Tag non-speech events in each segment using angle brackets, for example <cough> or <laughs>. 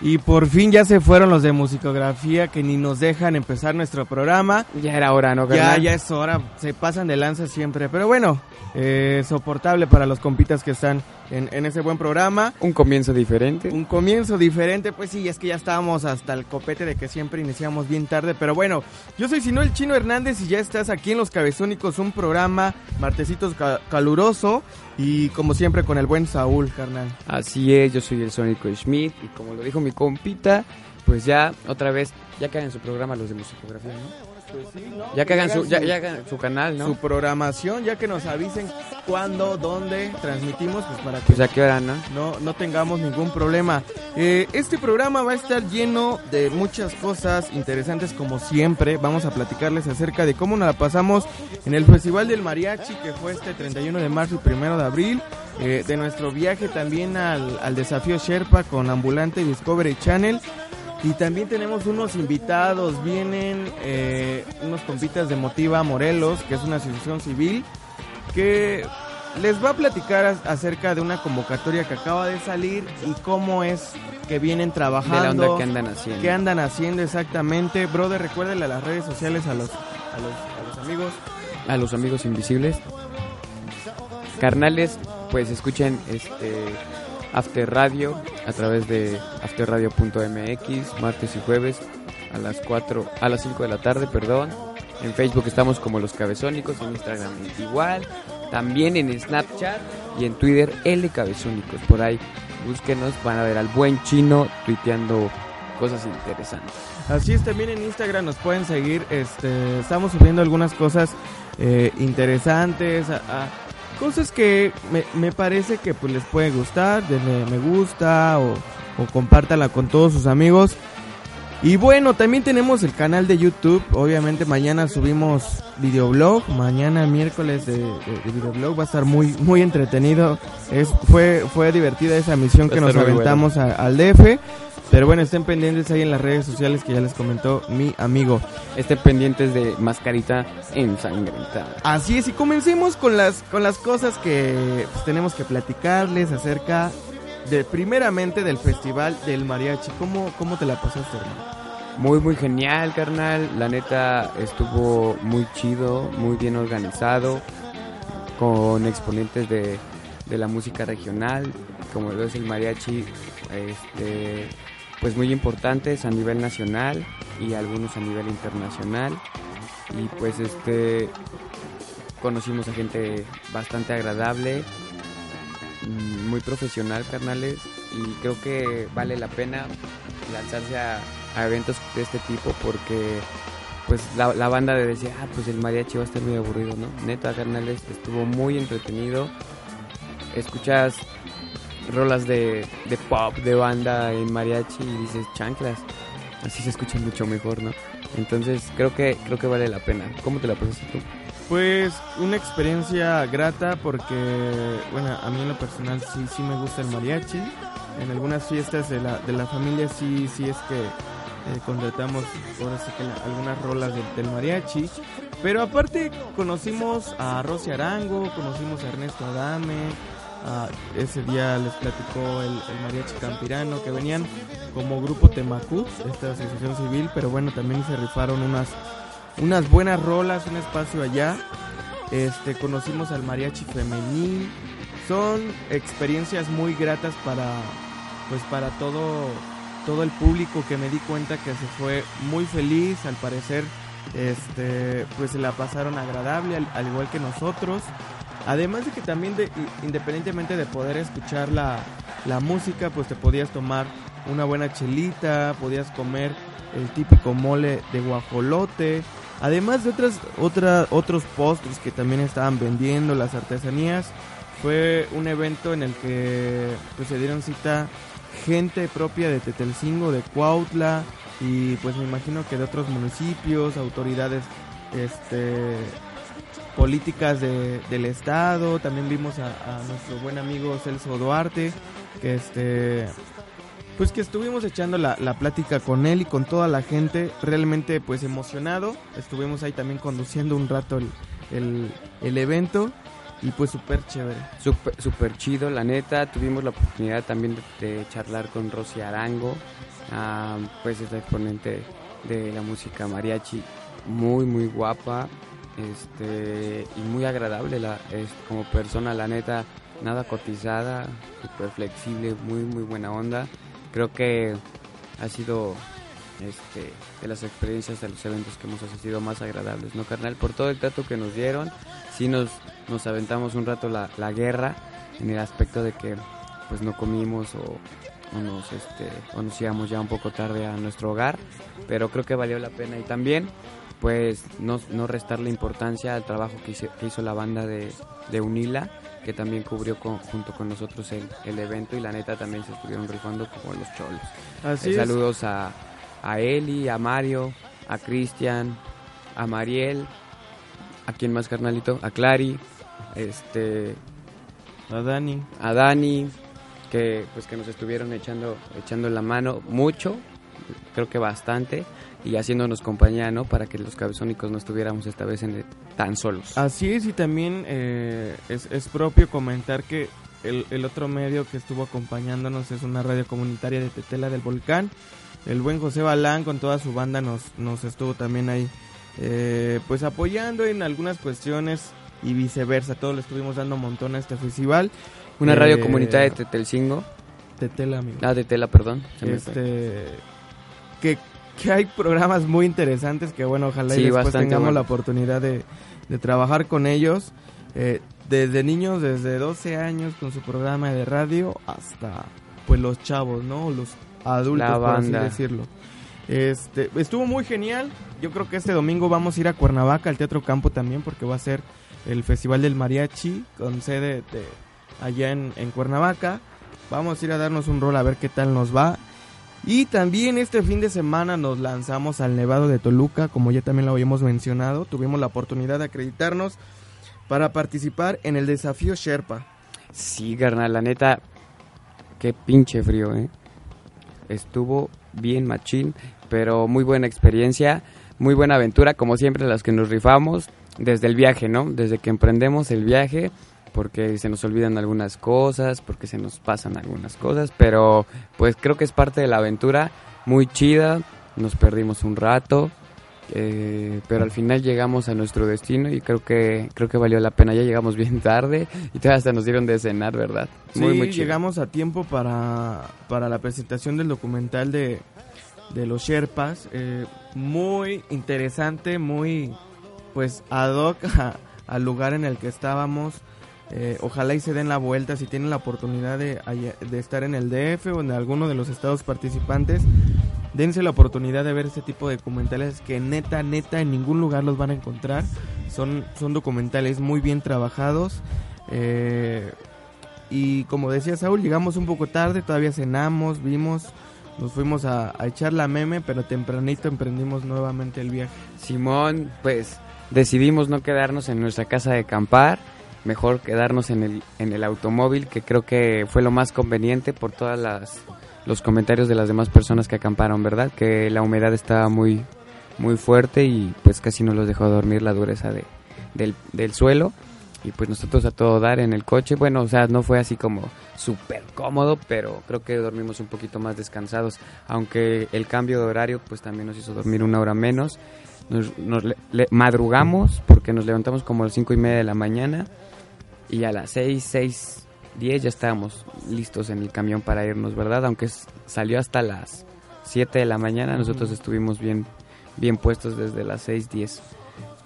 Y por fin ya se fueron los de musicografía que ni nos dejan empezar nuestro programa. Ya era hora, ¿no? Ya, ya es hora, se pasan de lanza siempre. Pero bueno, eh, soportable para los compitas que están en, en ese buen programa. Un comienzo diferente. Un comienzo diferente, pues sí, es que ya estábamos hasta el copete de que siempre iniciamos bien tarde, pero bueno, yo soy Sino el Chino Hernández y ya estás aquí en Los Cabezónicos, un programa martesitos ca- caluroso y como siempre con el buen Saúl, carnal. Así es, yo soy el Sónico Schmidt y como lo dijo mi compita, pues ya otra vez, ya que hagan su programa los de musicografía, ¿no? Ya que hagan su, ya, ya hagan su canal, ¿no? Su programación, ya que nos avisen cuándo, dónde transmitimos, pues para que Pues a qué hora, ¿no? no, no tengamos ningún problema. Eh, este programa va a estar lleno de muchas cosas interesantes como siempre. Vamos a platicarles acerca de cómo nos la pasamos en el Festival del Mariachi que fue este 31 de marzo y 1 de abril. eh, de nuestro viaje también al, al desafío Sherpa con Ambulante Discovery Channel. Y también tenemos unos invitados, vienen eh, unos compitas de Motiva Morelos, que es una asociación civil, que les va a platicar a- acerca de una convocatoria que acaba de salir y cómo es que vienen De trabajando. la onda que andan haciendo. ¿Qué andan haciendo exactamente? Brother, recuérdenle a las redes sociales a los, a los, a los amigos. A los amigos invisibles. Carnales, pues escuchen este After Radio a través de afterradio.mx martes y jueves a las 4 a las 5 de la tarde, perdón. En Facebook estamos como Los Cabezónicos, en Instagram igual, también en Snapchat y en Twitter L Cabezónicos. Por ahí búsquenos, van a ver al buen chino tuiteando cosas interesantes. Así es, también en Instagram nos pueden seguir. Este, estamos subiendo algunas cosas eh, interesantes, a- cosas que me, me parece que pues les puede gustar. Denle me gusta o, o compártala con todos sus amigos. Y bueno, también tenemos el canal de YouTube. Obviamente mañana subimos videoblog. Mañana miércoles de, de- de videoblog va a estar muy muy entretenido. Es fue fue divertida esa misión que nos aventamos a- al DF. Pero bueno, estén pendientes ahí en las redes sociales que ya les comentó mi amigo. Estén pendientes de mascarita ensangrentada. Así es, y comencemos con las, con las cosas que pues, tenemos que platicarles acerca de primeramente del festival del mariachi. ¿Cómo, cómo te la pasaste, hermano? Muy, muy genial, carnal. La neta estuvo muy chido, muy bien organizado, con exponentes de, de la música regional, como lo es el mariachi, este, pues muy importantes a nivel nacional y algunos a nivel internacional. Y pues este conocimos a gente bastante agradable, muy profesional, carnales, y creo que vale la pena lanzarse a, eventos de este tipo porque pues la, la banda de decía, ah, pues el mariachi va a estar muy aburrido, ¿no? Neta, carnales, estuvo muy entretenido. Escuchas rolas de, de pop, de banda en mariachi y dices, chanclas, así se escucha mucho mejor, ¿no? Entonces creo que creo que vale la pena. ¿Cómo te la pasaste tú? Pues una experiencia grata porque, bueno, a mí en lo personal sí, sí me gusta el mariachi. En algunas fiestas de la, de la familia sí, sí es que eh, contratamos ahora sí que algunas rolas del, mariachi. Pero aparte conocimos a Rosy Arango, conocimos a Ernesto Adame. ah, ese día les platicó el, mariachi campirano que venían como grupo Temacut, esta asociación civil, pero bueno, también se rifaron unas unas buenas rolas, un espacio allá. Este, conocimos al mariachi femenil. Son experiencias muy gratas para pues para todo todo el público que me di cuenta que se fue muy feliz, al parecer este pues se la pasaron agradable al, al igual que nosotros. Además de que también de- independientemente de poder escuchar la, la música, pues te podías tomar una buena chelita, podías comer el típico mole de guajolote, además de otras, otra, otros postres que también estaban vendiendo, las artesanías. Fue un evento en el que pues, se dieron cita gente propia de Tetelcingo, de Cuautla y pues me imagino que de otros municipios, autoridades este políticas de, del estado, también vimos a, a, nuestro buen amigo Celso Duarte, que este pues que estuvimos echando la, la, plática con él y con toda la gente, realmente pues emocionado, estuvimos ahí también conduciendo un rato el, el, el evento y pues súper chévere. Súper super chido, la neta, tuvimos la oportunidad también de, charlar con Rosy Arango, uh, pues es la exponente de la música mariachi, muy muy guapa, este y muy agradable la, es, como persona, la neta, nada cotizada, súper flexible, muy muy buena onda. Creo que ha sido este, de las experiencias de los eventos que hemos asistido más agradables, ¿no, carnal? Por todo el trato que nos dieron, sí nos, nos aventamos un rato la, la guerra en el aspecto de que pues no comimos o, nos, este, o nos íbamos ya un poco tarde a nuestro hogar, pero creo que valió la pena y también pues no, no restarle importancia al trabajo que hizo, que hizo la banda de, de Unila, que también cubrió con, junto con nosotros el, el, evento y la neta también se estuvieron rifando como los cholos. Así eh, saludos a, a Eli, a Mario, a Cristian, a Mariel, a quien más carnalito, a Clary, este a Dani, a Dani, que pues que nos estuvieron echando echando la mano mucho, creo que bastante y haciéndonos compañía, ¿no? Para que los cabezónicos no estuviéramos esta vez en tan solos. Así es, y también eh, es, es, propio comentar que el, el, otro medio que estuvo acompañándonos es una radio comunitaria de Tetela del Volcán. El buen José Balán con toda su banda nos, nos estuvo también ahí, eh, pues apoyando en algunas cuestiones y viceversa. Todos le estuvimos dando un montón a este festival. Una eh, radio comunitaria de Tetelcingo. Tetela, amigo. Ah, de Tela, perdón. Este, que que hay programas muy interesantes que bueno, ojalá sí, y después tengamos bueno. la oportunidad de, de trabajar con ellos. Eh, desde niños, desde 12 años con su programa de radio hasta pues los chavos, ¿no? Los adultos, la por así decirlo. Este, estuvo muy genial. Yo creo que este domingo vamos a ir a Cuernavaca, al Teatro Campo también, porque va a ser el Festival del Mariachi con sede de allá en, en Cuernavaca. Vamos a ir a darnos un rol a ver qué tal nos va. Y también este fin de semana nos lanzamos al Nevado de Toluca, como ya también lo habíamos mencionado. Tuvimos la oportunidad de acreditarnos para participar en el desafío Sherpa. Sí, carnal, la neta, qué pinche frío, ¿eh? Estuvo bien machín, pero muy buena experiencia, muy buena aventura, como siempre las que nos rifamos desde el viaje, ¿no? Desde que emprendemos el viaje, porque se nos olvidan algunas cosas, porque se nos pasan algunas cosas, pero pues creo que es parte de la aventura, muy chida, nos perdimos un rato, eh, pero al final llegamos a nuestro destino y creo que creo que valió la pena. Ya llegamos <laughs> bien tarde y todavía hasta nos dieron de cenar, ¿verdad? Muy, sí, muy chido. llegamos a tiempo para, para la presentación del documental de, de los Sherpas. Eh, muy interesante, muy pues ad hoc a, <laughs> al lugar en el que estábamos. Eh, ojalá y se den la vuelta si tienen la oportunidad de, estar en el DF o en alguno de los estados participantes. Dense la oportunidad de ver este tipo de documentales que neta, neta, en ningún lugar los van a encontrar. Son, son documentales muy bien trabajados. Eh, y como decía Saúl, llegamos un poco tarde, todavía cenamos, vimos, nos fuimos a, a echar la meme, pero tempranito emprendimos nuevamente el viaje. Simón, pues decidimos no quedarnos en nuestra casa de acampar mejor quedarnos en el, en el automóvil, que creo que fue lo más conveniente por todas las los comentarios de las demás personas que acamparon, ¿verdad? Que la humedad estaba muy muy fuerte y pues casi no los dejó dormir la dureza de, del, del suelo. Y pues nosotros a todo dar en el coche, bueno, o sea, no fue así como súper cómodo, pero creo que dormimos un poquito más descansados, aunque el cambio de horario pues también nos hizo dormir una hora menos, nos, nos le, le, madrugamos porque nos levantamos como a las cinco y media de la mañana y a las 6, 6, 10 ya estábamos listos en el camión para irnos, ¿verdad? Aunque salió hasta las 7 de la mañana, nosotros estuvimos bien, bien puestos desde las 6, 10.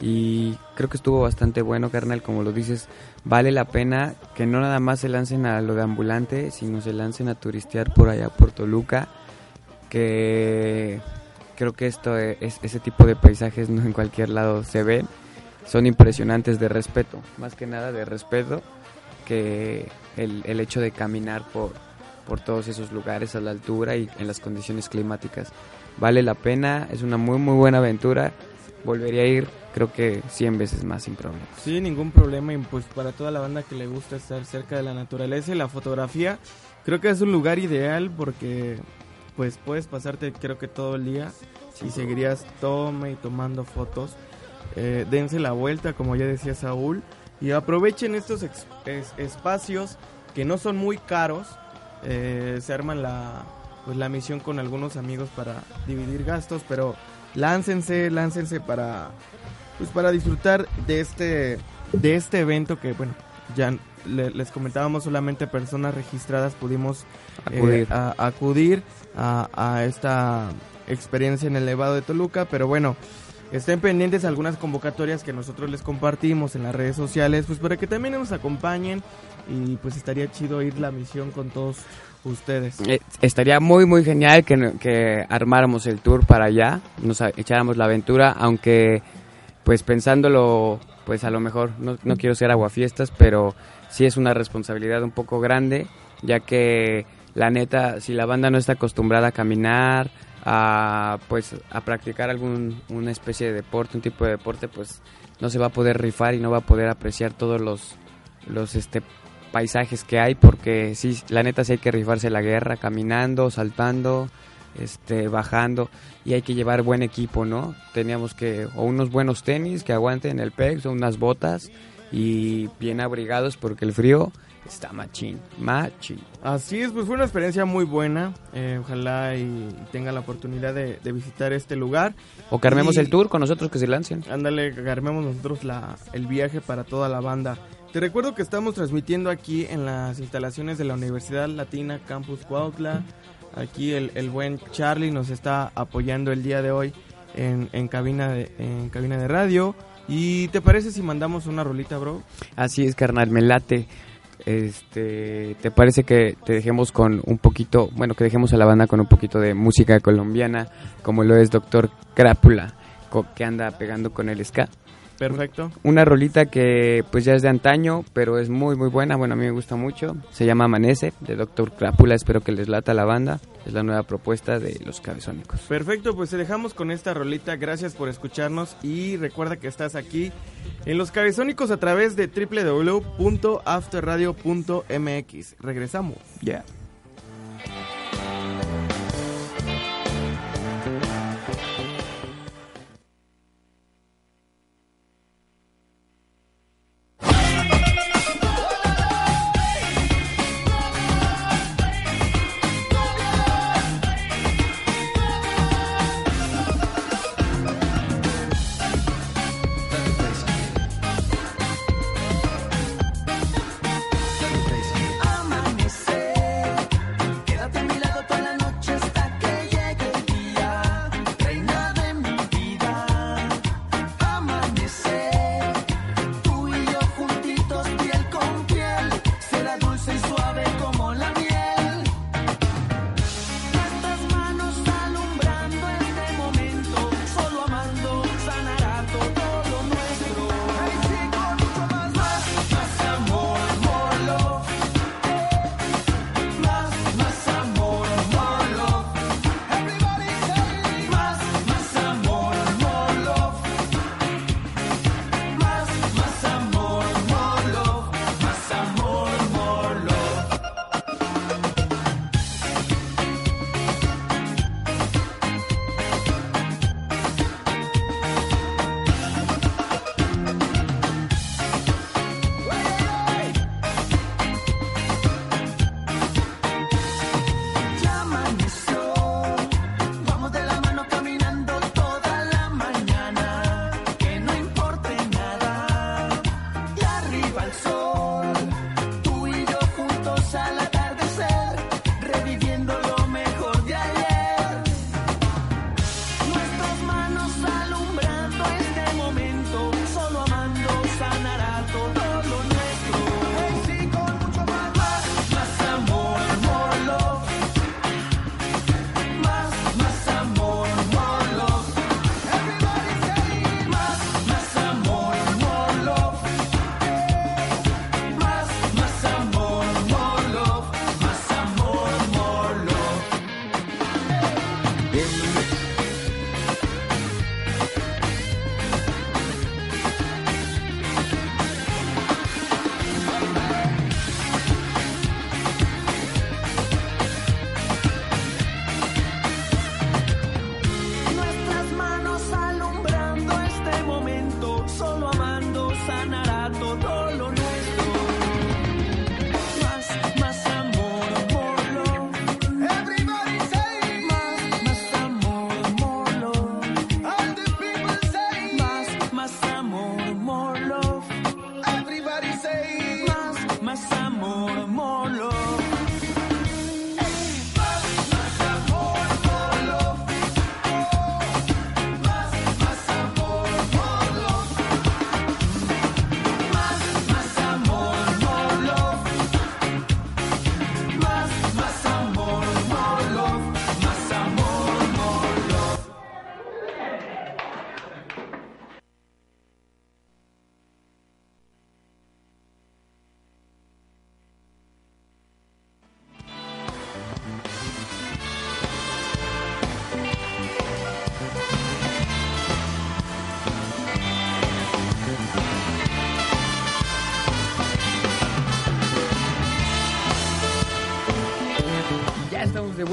Y creo que estuvo bastante bueno, carnal, como lo dices, vale la pena que no nada más se lancen a lo de ambulante, sino se lancen a turistear por allá por Toluca, que, creo que esto es, ese tipo de paisajes no en cualquier lado se ven. Son impresionantes de respeto, más que nada de respeto que el, el hecho de caminar por, por todos esos lugares a la altura y en las condiciones climáticas. Vale la pena, es una muy muy buena aventura. Volvería a ir creo que 100 veces más sin problema. Sí, ningún problema y pues para toda la banda que le gusta estar cerca de la naturaleza y la fotografía, creo que es un lugar ideal porque pues puedes pasarte creo que todo el día y seguirías tome y tomando fotos. Eh, dense la vuelta, como ya decía Saúl, y aprovechen estos espacios que no son muy caros. Eh, se arman la, pues, la misión con algunos amigos para dividir gastos, pero láncense, láncense para pues para disfrutar de este de este evento que bueno ya les comentábamos solamente personas registradas pudimos acudir, eh, a, acudir a, esta experiencia en el Nevado de Toluca pero bueno estén pendientes algunas convocatorias que nosotros les compartimos en las redes sociales pues para que también nos acompañen y pues estaría chido ir la misión con todos ustedes. Eh, estaría muy muy genial que, que armáramos el tour para allá, nos echáramos la aventura, aunque pues pensándolo, pues a lo mejor no, no quiero ser aguafiestas, pero sí es una responsabilidad un poco grande, ya que la neta, si la banda no está acostumbrada a caminar, a pues a practicar algún una especie de deporte, un tipo de deporte, pues no se va a poder rifar y no va a poder apreciar todos los los este paisajes que hay porque sí, la neta sí hay que rifarse la guerra caminando, saltando, este, bajando y hay que llevar buen equipo, ¿no? Teníamos que, o unos buenos tenis que aguanten el PEX, o unas botas y bien abrigados porque el frío está machín, machín. Así es, pues fue una experiencia muy buena. Eh, ojalá y tenga la oportunidad de, visitar este lugar. O que armemos el tour con nosotros que se lancen. Ándale, que armemos nosotros la, el viaje para toda la banda. Te recuerdo que estamos transmitiendo aquí en las instalaciones de la Universidad Latina Campus Cuautla. Aquí el, el buen Charlie nos está apoyando el día de hoy en, en, cabina de, en cabina de radio. ¿Y te parece si mandamos una rolita, bro? Así es, carnal, me late. Este, ¿te parece que te dejemos con un poquito, bueno, que dejemos a la banda con un poquito de música colombiana, como lo es Doctor Crápula, que anda pegando con el ska? Perfecto. Una rolita que pues ya es de antaño, pero es muy muy buena, bueno, a mí me gusta mucho. Se llama Amanece, de Doctor Crápula, espero que les lata la banda. Es la nueva propuesta de Los Cabezónicos. Perfecto, pues te dejamos con esta rolita, gracias por escucharnos y recuerda que estás aquí en Los Cabezónicos a través de www.afterradio.mx. Regresamos. Ya.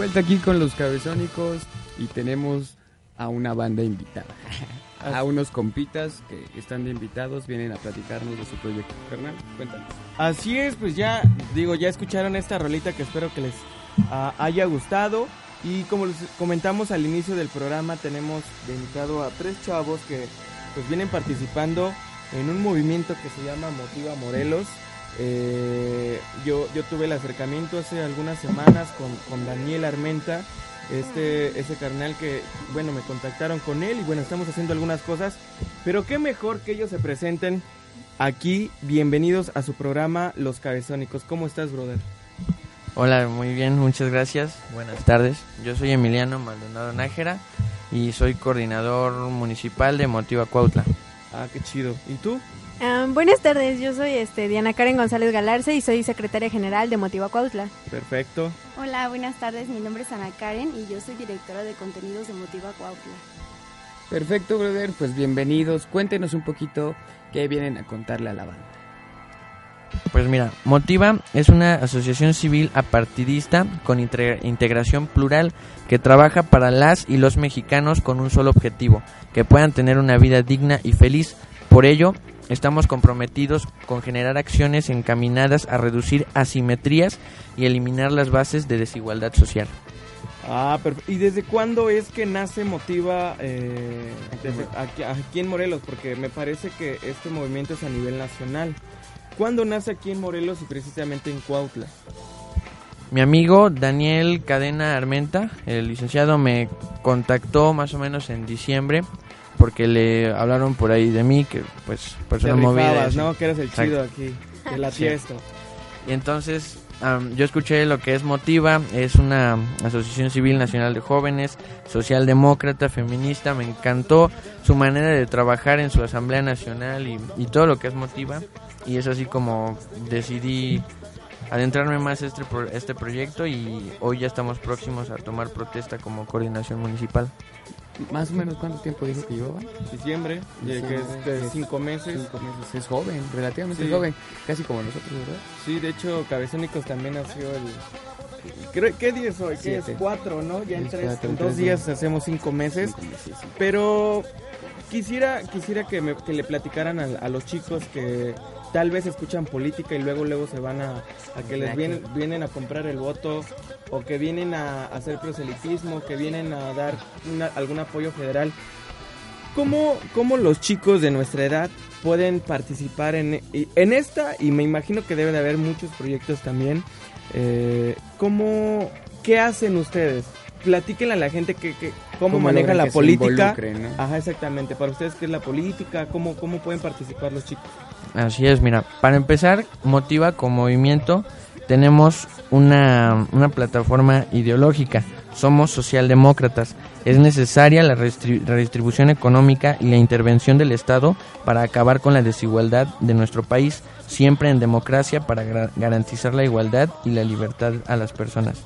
Vuelta aquí con los cabezónicos y tenemos a una banda invitada. <laughs> a unos compitas que están de invitados, vienen a platicarnos de su proyecto. Fernán, cuéntanos. Así es, pues ya, digo, ya escucharon esta rolita que espero que les ah, haya gustado. Y como les comentamos al inicio del programa, tenemos de invitado a tres chavos que pues vienen participando en un movimiento que se llama Motiva Morelos. Eh, yo, yo tuve el acercamiento hace algunas semanas con, con Daniel Armenta, este, ese carnal que, bueno, me contactaron con él y bueno, estamos haciendo algunas cosas, pero qué mejor que ellos se presenten aquí. Bienvenidos a su programa Los Cabezónicos. ¿Cómo estás, brother? Hola, muy bien, muchas gracias. Buenas tardes. Yo soy Emiliano Maldonado Nájera y soy coordinador municipal de Motiva Cuautla. Ah, qué chido. ¿Y tú? Ah, buenas tardes, yo soy este, Diana Karen González Galarce y soy secretaria general de Motiva Cuautla. Perfecto. Hola, buenas tardes, mi nombre es Ana Karen y yo soy directora de contenidos de Motiva Cuautla. Perfecto, brother, pues bienvenidos. Cuéntenos un poquito qué vienen a contarle a la banda. Pues mira, Motiva es una asociación civil apartidista con integración plural que trabaja para las y los mexicanos con un solo objetivo, que puedan tener una vida digna y feliz. Por ello, estamos comprometidos con generar acciones encaminadas a reducir asimetrías y eliminar las bases de desigualdad social. Ah, perfecto. ¿Y desde cuándo es que nace Motiva eh, aquí, aquí en Morelos? Porque me parece que este movimiento es a nivel nacional. ¿Cuándo nace aquí en Morelos y precisamente en Cuautla? Mi amigo Daniel Cadena Armenta, el licenciado, me contactó más o menos en diciembre porque le hablaron por ahí de mí, que pues persona movida. ¿no? Que eres el chido aquí, de la fiesta. Y entonces yo escuché lo que es Motiva, es una asociación civil nacional de jóvenes, socialdemócrata, feminista, me encantó su manera de trabajar en su Asamblea Nacional y, y todo lo que es Motiva y es así como decidí adentrarme más este, este proyecto y hoy ya estamos próximos a tomar protesta como coordinación municipal. ¿Más o menos cuánto tiempo dijo que llevaba? Diciembre, que es de cinco meses. Cinco meses. Es joven, relativamente joven, casi como nosotros, ¿verdad? Sí, de hecho, Cabezónicos también nació el... ¿Qué día es hoy? ¿Qué es? Cuatro, ¿no? Ya en, tres, en dos días hacemos cinco meses. Pero quisiera, quisiera que, me, que le platicaran a, a los chicos que tal vez escuchan política y luego luego se van a, que les vienen, vienen a comprar el voto o que vienen a, hacer proselitismo, que vienen a dar algún apoyo federal. ¿Cómo, ¿Cómo, los chicos de nuestra edad pueden participar en, en esta? Y me imagino que debe de haber muchos proyectos también. Eh, ¿cómo, ¿Qué hacen ustedes? Platíquenle a la gente que, que cómo, maneja la política. Ajá, exactamente. Para ustedes, ¿qué es la política? ¿Cómo, ¿Cómo pueden participar los chicos? Así es, mira, para empezar, Motiva con movimiento tenemos una, una plataforma ideológica, somos socialdemócratas, es necesaria la redistribución económica y la intervención del Estado para acabar con la desigualdad de nuestro país, siempre en democracia para garantizar la igualdad y la libertad a las personas.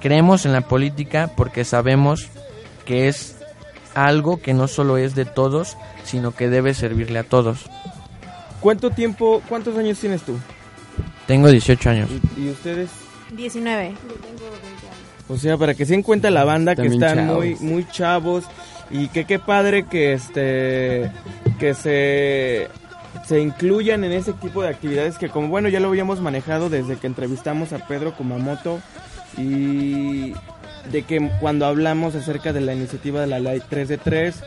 Creemos en la política porque sabemos que es algo que no solo es de todos, sino que debe servirle a todos. ¿Cuánto tiempo, cuántos años tienes tú? Tengo 18 años. ¿Y, ustedes? 19. O sea, para que se den cuenta la banda que están muy muy chavos y que qué padre que este que se se incluyan en ese tipo de actividades que como bueno ya lo habíamos manejado desde que entrevistamos a Pedro Kumamoto y de que cuando hablamos acerca de la iniciativa de la ley 3 de 3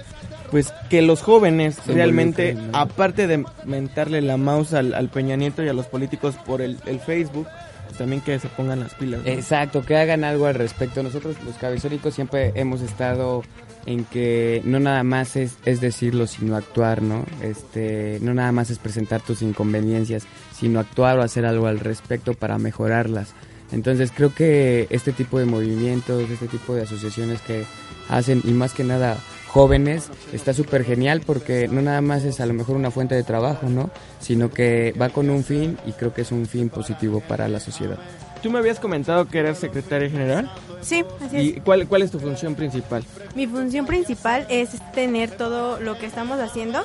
pues que los jóvenes realmente, aparte de mentarle la mouse al, Peña Nieto y a los políticos por el, Facebook, pues también que se pongan las pilas. Exacto, que hagan algo al respecto. Nosotros los cabezónicos siempre hemos estado en que no nada más es, es decirlo, sino actuar, ¿no? Este, no nada más es presentar tus inconveniencias, sino actuar o hacer algo al respecto para mejorarlas. Entonces creo que este tipo de movimientos, este tipo de asociaciones que hacen y más que nada jóvenes está súper genial porque no nada más es a lo mejor una fuente de trabajo, ¿no? Sino que va con un fin y creo que es un fin positivo para la sociedad. ¿Tú me habías comentado que eras secretaria general? Sí, así es. ¿Y cuál, cuál es tu función principal? Mi función principal es tener todo lo que estamos haciendo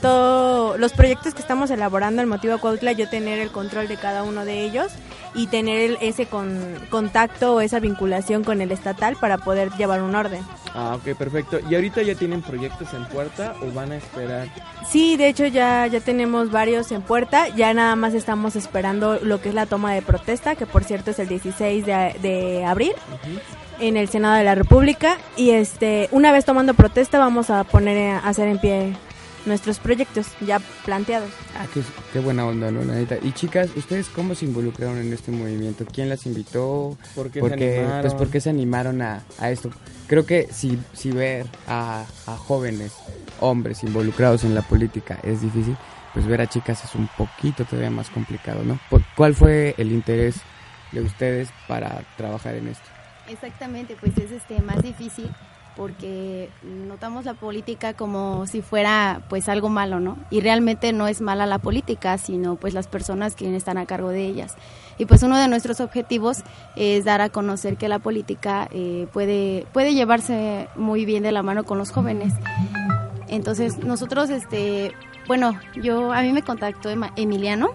todos los proyectos que estamos elaborando el motivo Cuautla, yo tener el control de cada uno de ellos y tener ese con, contacto o esa vinculación con el estatal para poder llevar un orden. Ah, ok, perfecto. ¿Y ahorita ya tienen proyectos en puerta o van a esperar? Sí, de hecho ya, ya tenemos varios en puerta, ya nada más estamos esperando lo que es la toma de protesta, que por cierto es el 16 de, de abril. en el Senado de la República y este una vez tomando protesta vamos a poner a hacer en pie nuestros proyectos ya planteados. Ah, qué, qué buena onda, ¿no? La neta. Y chicas, ¿ustedes cómo se involucraron en este movimiento? ¿Quién las invitó? ¿Por qué se Porque, animaron? pues, ¿por qué se animaron a, a esto? Creo que si, si ver a, a jóvenes, hombres involucrados en la política es difícil, pues ver a chicas es un poquito todavía más complicado, ¿no? ¿Cuál fue el interés de ustedes para trabajar en esto? Exactamente, pues es este más difícil porque notamos la política como si fuera pues algo malo, ¿no? Y realmente no es mala la política, sino pues las personas que están a cargo de ellas. Y pues uno de nuestros objetivos es dar a conocer que la política eh, puede puede llevarse muy bien de la mano con los jóvenes. Entonces nosotros, este, bueno, yo a mí me contactó Emiliano.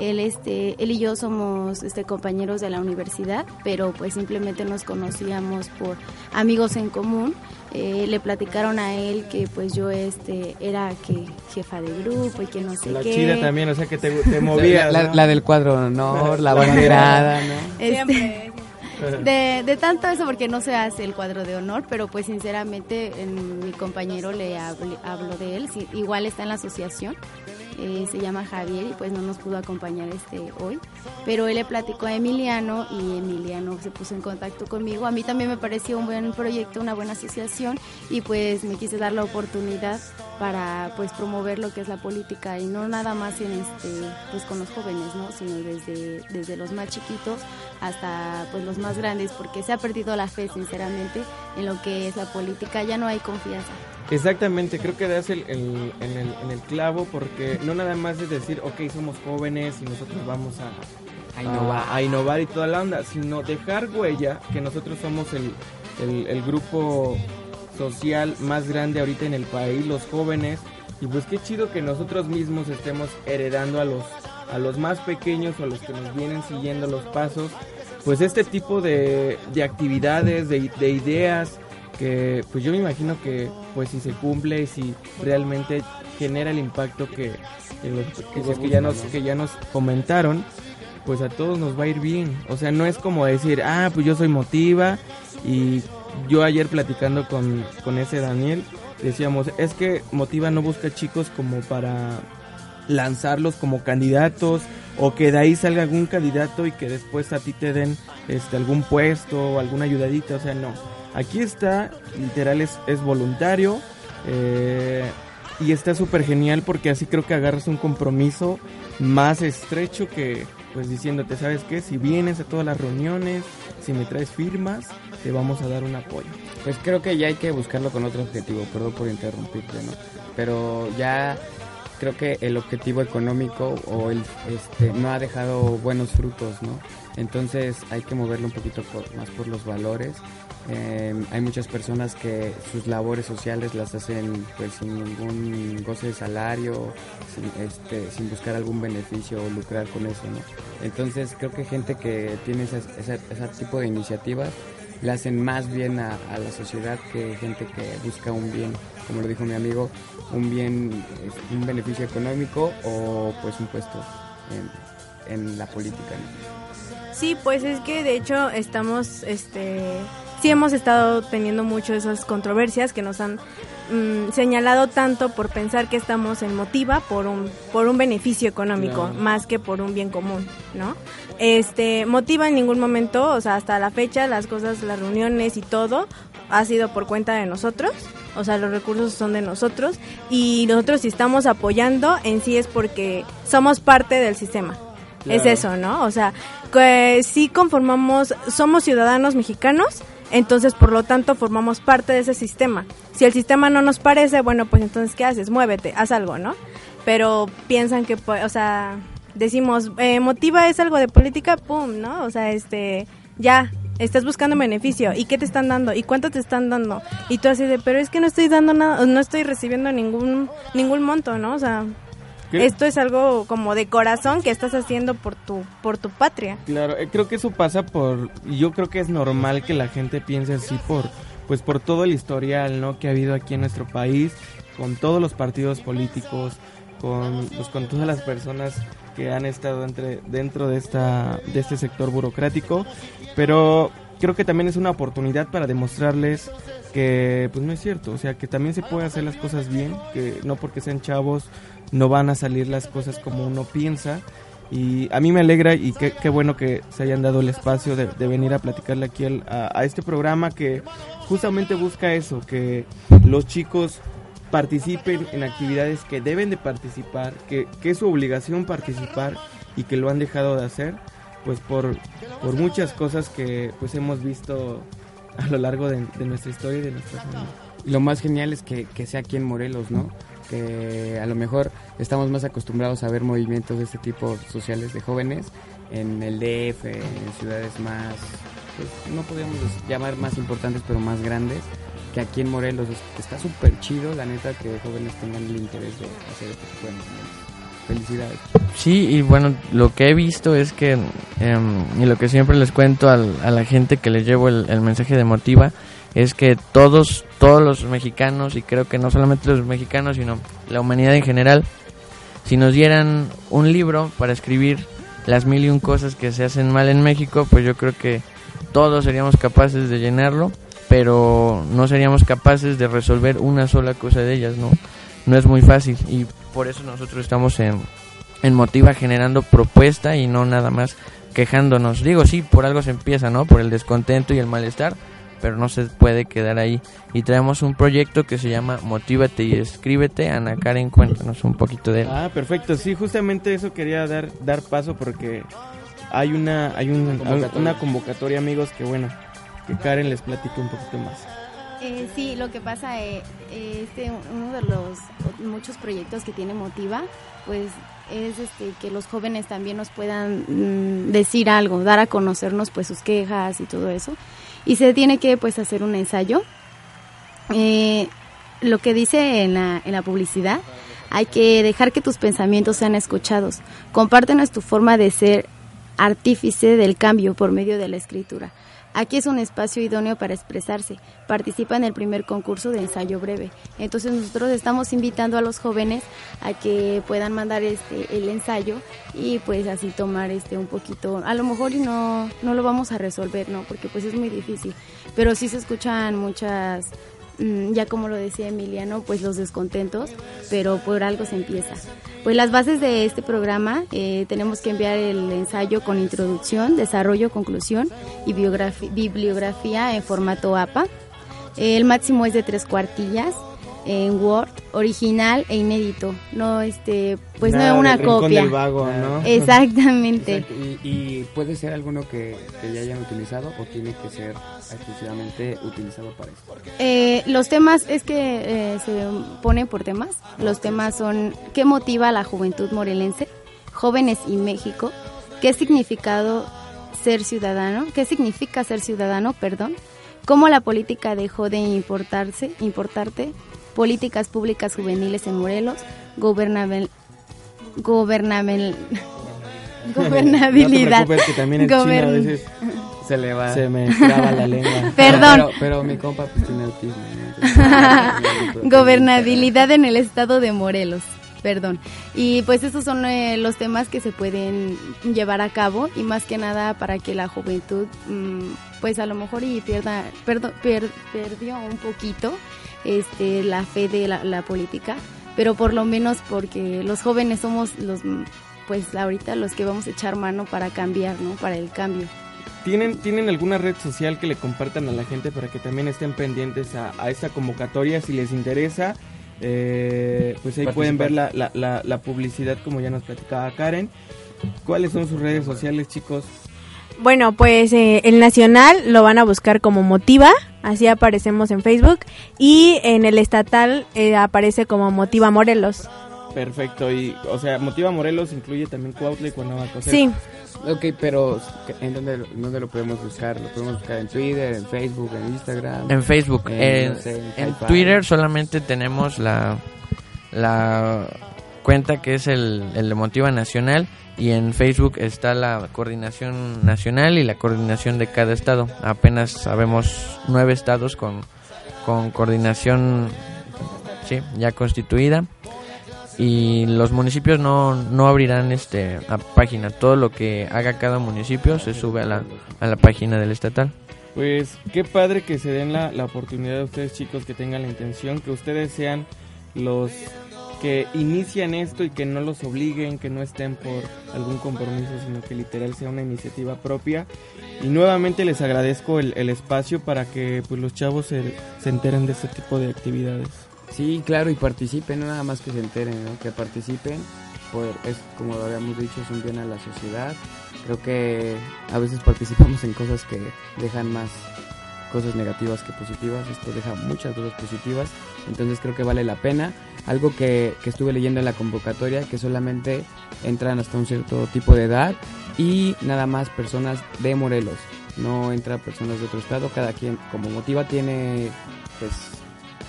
Él, este, él y yo somos este, compañeros de la universidad, pero pues simplemente nos conocíamos por amigos en común. Eh, le platicaron a él que pues yo este, era que jefa de grupo y que no sé La qué. chida también, o sea que te, te <laughs> movías. la, la- ¿no? la del cuadro de honor, <laughs> la banderada, ¿no? Este, de, de tanto eso porque no se hace el cuadro de honor, pero pues sinceramente en- mi compañero le hablo de él, sí, igual está en la asociación, eh, se llama Javier y pues no nos pudo acompañar este hoy, pero él le platicó a Emiliano y Emiliano se puso en contacto conmigo, a mí también me pareció un buen proyecto, una buena asociación y pues me quise dar la oportunidad para pues promover lo que es la política y no nada más en este pues con los jóvenes, ¿no? sino desde desde los más chiquitos hasta pues los más grandes porque se ha perdido la fe sinceramente en lo que es la política, ya no hay confianza. Exactamente, creo que das el, el- en, el, en el clavo porque no nada más es decir, ok, somos jóvenes y nosotros vamos a, A innovar. a, a innovar y toda la onda, sino dejar huella que nosotros somos el, el, el grupo social más grande ahorita en el país, los jóvenes, y pues qué chido que nosotros mismos estemos heredando a los, a los más pequeños o a los que nos vienen siguiendo los pasos, pues este tipo de, de actividades, de, de ideas, que pues yo me imagino que pues si se cumple y si realmente genera el impacto que, que que ya nos que ya nos comentaron pues a todos nos va a ir bien o sea no es como decir ah pues yo soy motiva y yo ayer platicando con, con ese Daniel decíamos es que motiva no busca chicos como para lanzarlos como candidatos o que de ahí salga algún candidato y que después a ti te den este algún puesto o alguna ayudadita, o sea, no. Aquí está, literal es, voluntario eh, y está súper genial porque así creo que agarras un compromiso más estrecho que pues diciéndote, ¿sabes qué? Si vienes a todas las reuniones, si me traes firmas, te vamos a dar un apoyo. Pues creo que ya hay que buscarlo con otro objetivo, perdón por interrumpirte, ¿no? Pero ya creo que el objetivo económico o el este no ha dejado buenos frutos, ¿no? Entonces hay que moverlo un poquito más por los valores. Eh, hay muchas personas que sus labores sociales las hacen pues sin ningún goce de salario, sin, este, sin buscar algún beneficio o lucrar con eso, ¿no? Entonces creo que gente que tiene ese, tipo de iniciativas le hacen más bien a, la sociedad que gente que busca un bien, como lo dijo mi amigo, un bien, eh, un beneficio económico o pues un puesto en, en la política. Sí, pues es que de hecho estamos, este, sí hemos estado teniendo mucho esas controversias que nos han mm, señalado tanto por pensar que estamos en motiva por un, por un beneficio económico Claro. más que por un bien común, ¿no? Este, motiva en ningún momento, o sea, hasta la fecha, las cosas, las reuniones y todo ha sido por cuenta de nosotros. O sea, los recursos son de nosotros y nosotros si estamos apoyando en sí es porque somos parte del sistema. Es eso, ¿no? O sea, que sí conformamos, somos ciudadanos mexicanos, entonces por lo tanto formamos parte de ese sistema. Si el sistema no nos parece, bueno, pues entonces ¿qué haces? Muévete, haz algo, ¿no? Pero piensan que, pues, o sea, decimos, eh, motiva es algo de política, pum, ¿no? O sea, este, ya, estás buscando beneficio. ¿Y qué te están dando? ¿Y cuánto te están dando? Y tú así de, pero es que no estoy dando nada, no estoy recibiendo ningún, ningún monto, ¿no? O sea, Esto es algo como de corazón que estás haciendo por tu por tu patria. Claro, eh, creo que eso pasa por, yo creo que es normal que la gente piense así por, pues por todo el historial, ¿no? Que ha habido aquí en nuestro país, con todos los partidos políticos, con, pues con todas las personas que han estado entre, dentro de esta, de este sector burocrático, pero creo que también es una oportunidad para demostrarles que, pues no es cierto, o sea, que también se puede hacer las cosas bien, que no porque sean chavos no van a salir las cosas como uno piensa. Y a mí me alegra y qué, bueno que se hayan dado el espacio de, venir a platicarle aquí a, este programa que justamente busca eso, que los chicos participen en actividades que deben de participar, que, es su obligación participar y que lo han dejado de hacer, pues por, por muchas cosas que pues hemos visto a lo largo de, de nuestra historia y de nuestra familia. Lo más genial es que, que sea aquí en Morelos, ¿no? Que a lo mejor estamos más acostumbrados a ver movimientos de este tipo sociales de jóvenes en el DF, en ciudades más, pues no podríamos llamar más importantes, pero más grandes, que aquí en Morelos. Es- Está súper chido, la neta, que jóvenes tengan el interés de hacer este tipo de movimientos. Felicidades. Sí, y bueno, lo que he visto es que, em, y lo que siempre les cuento al- a la gente que les llevo el, el mensaje de Motiva, es que todos, todos los mexicanos, y creo que no solamente los mexicanos, sino la humanidad en general, si nos dieran un libro para escribir las mil y un cosas que se hacen mal en México, pues yo creo que todos seríamos capaces de llenarlo, pero no seríamos capaces de resolver una sola cosa de ellas, ¿no? No es muy fácil y por eso nosotros estamos en, en Motiva generando propuesta y no nada más quejándonos. Digo, sí, por algo se empieza, ¿no? Por el descontento y el malestar, pero no se puede quedar ahí. Y traemos un proyecto que se llama Motívate y Escríbete. Ana Karen, cuéntanos un poquito de él. Ah, perfecto. Sí, justamente eso quería dar dar paso porque hay una hay un- Convocatoria. una convocatoria, amigos, que bueno, que Karen les platique un poquito más. Eh, sí, lo que pasa es este uno de los muchos proyectos que tiene Motiva, pues es este que los jóvenes también nos puedan mm, decir algo, dar a conocernos pues sus quejas y todo eso. Y se tiene que pues hacer un ensayo. Eh, lo que dice en la, en la publicidad, hay que dejar que tus pensamientos sean escuchados. Compártenos tu forma de ser artífice del cambio por medio de la escritura. Aquí es un espacio idóneo para expresarse. Participa en el primer concurso de ensayo breve. Entonces nosotros estamos invitando a los jóvenes a que puedan mandar este el ensayo y pues así tomar este un poquito. A lo mejor y no no lo vamos a resolver, no, porque pues es muy difícil. Pero sí se escuchan muchas ya como lo decía Emiliano, pues los descontentos, pero por algo se empieza. Pues las bases de este programa eh, tenemos que enviar el ensayo con introducción, desarrollo, conclusión y bibliografía en formato APA. El máximo es de tres cuartillas en Word, original e inédito. No, este, pues Nada no una rincón copia. del vago, ¿no? Exactamente. Exacto, Y, y puede ser alguno que, que ya hayan utilizado o tiene que ser exclusivamente utilizado para esto. Eh, los temas es que eh, se ponen por temas. Los temas son ¿qué motiva a la juventud morelense? Jóvenes y México. ¿Qué significado ser ciudadano? ¿Qué significa ser ciudadano? Perdón. ¿Cómo la política dejó de importarse, importarte? Políticas públicas juveniles en Morelos. Gobernabil, gobernabil, gobernabilidad. No te preocupes, que también el chino a Gobern- veces Se le va. se me traba la lengua. Perdón. Pero, pero mi compa pues tiene autismo. ¿no? Gobernabilidad en el estado de Morelos. Perdón. Y pues esos son eh, los temas que se pueden llevar a cabo y más que nada para que la juventud mm, pues a lo mejor y pierda perdo- per- perdió un poquito este la fe de la, la política, pero por lo menos porque los jóvenes somos los mm, pues ahorita los que vamos a echar mano para cambiar, ¿no? Para el cambio. ¿Tienen, ¿Tienen alguna red social que le compartan a la gente para que también estén pendientes a, a esta convocatoria si les interesa? Eh, pues ahí Participar. pueden ver la, la, la, la publicidad como ya nos platicaba Karen. ¿Cuáles son sus redes sociales, chicos? Bueno, pues eh, el nacional lo van a buscar como Motiva, así aparecemos en Facebook, y en el estatal eh, aparece como Motiva Morelos. Perfecto, y o sea, Motiva Morelos incluye también Cuautla y Cuernavaca. o sea, Sí, Ok, pero ¿en dónde, dónde lo podemos buscar? ¿Lo podemos buscar en Twitter, en Facebook, en Instagram? En Facebook. Eh, En, no sé, en. Twitter solamente tenemos la, la cuenta que es el, el de Motiva Nacional y en Facebook está la coordinación nacional y la coordinación de cada estado. Apenas sabemos nueve estados con, con coordinación sí, ya constituida y los municipios no, no abrirán este a página. Todo lo que haga cada municipio se sube a la, a la página del estatal. Pues qué padre que se den la, la oportunidad a ustedes chicos que tengan la intención, que ustedes sean los que inician esto y que no los obliguen, que no estén por algún compromiso, sino que literal sea una iniciativa propia. Y nuevamente les agradezco el, el espacio para que pues, los chavos se, se enteren de este tipo de actividades. Sí, claro, y participen, nada más que se enteren, ¿no? que participen, es como habíamos dicho, es un bien a la sociedad. Creo que a veces participamos en cosas que dejan más cosas negativas que positivas, esto deja muchas cosas positivas, entonces creo que vale la pena. Algo que, que estuve leyendo en la convocatoria, que solamente entran hasta un cierto tipo de edad y nada más personas de Morelos, no entran personas de otro estado, cada quien como motiva tiene pues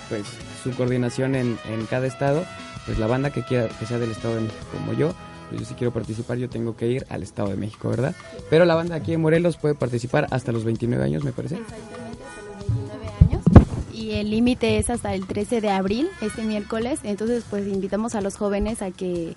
pues su coordinación en, en cada estado, pues la banda que quiera que sea del Estado de México como yo, pues yo si quiero participar yo tengo que ir al Estado de México, ¿verdad? Pero la banda aquí en Morelos puede participar hasta los 29 años, me parece. Y el límite es hasta el 13 de abril, este miércoles. Entonces, pues invitamos a los jóvenes a que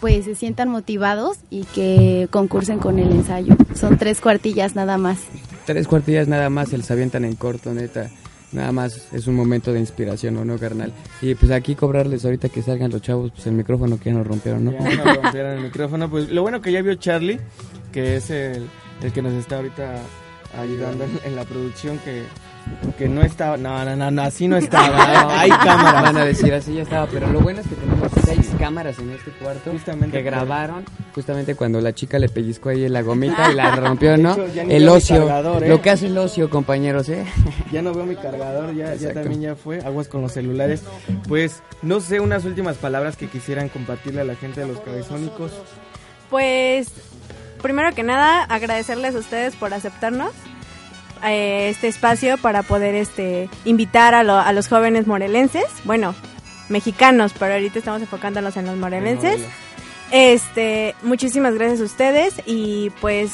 pues se sientan motivados y que concursen con el ensayo. Son tres cuartillas nada más. Tres cuartillas nada más, se les avientan en corto, neta. Nada más es un momento de inspiración, ¿o no, carnal? Y pues aquí cobrarles ahorita que salgan los chavos, pues el micrófono que ya nos rompieron, ¿no? Ya nos rompieron el micrófono. Pues lo bueno que ya vio Charlie, que es el, el que nos está ahorita ayudando en, en la producción, que, que no estaba. No, no, no, no, así no estaba. <laughs> Hay cámaras. Van a decir así ya estaba, pero lo bueno es que tenemos seis cámaras en este cuarto Justamente que grabaron justamente cuando la chica le pellizcó ahí la gomita y la <laughs> rompió, ¿no? Hecho, el ocio, cargador, ¿eh? lo que hace el ocio, compañeros, ¿eh? <laughs> Ya no veo mi cargador, ya, ya también ya fue. Aguas con los celulares. Pues no sé, unas últimas palabras que quisieran compartirle a la gente de los cabezónicos. Pues, primero que nada, agradecerles a ustedes por aceptarnos eh, este espacio para poder este invitar a, lo- a los jóvenes morelenses, bueno, mexicanos, pero ahorita estamos enfocándonos en los morelenses. Este, muchísimas gracias a ustedes y pues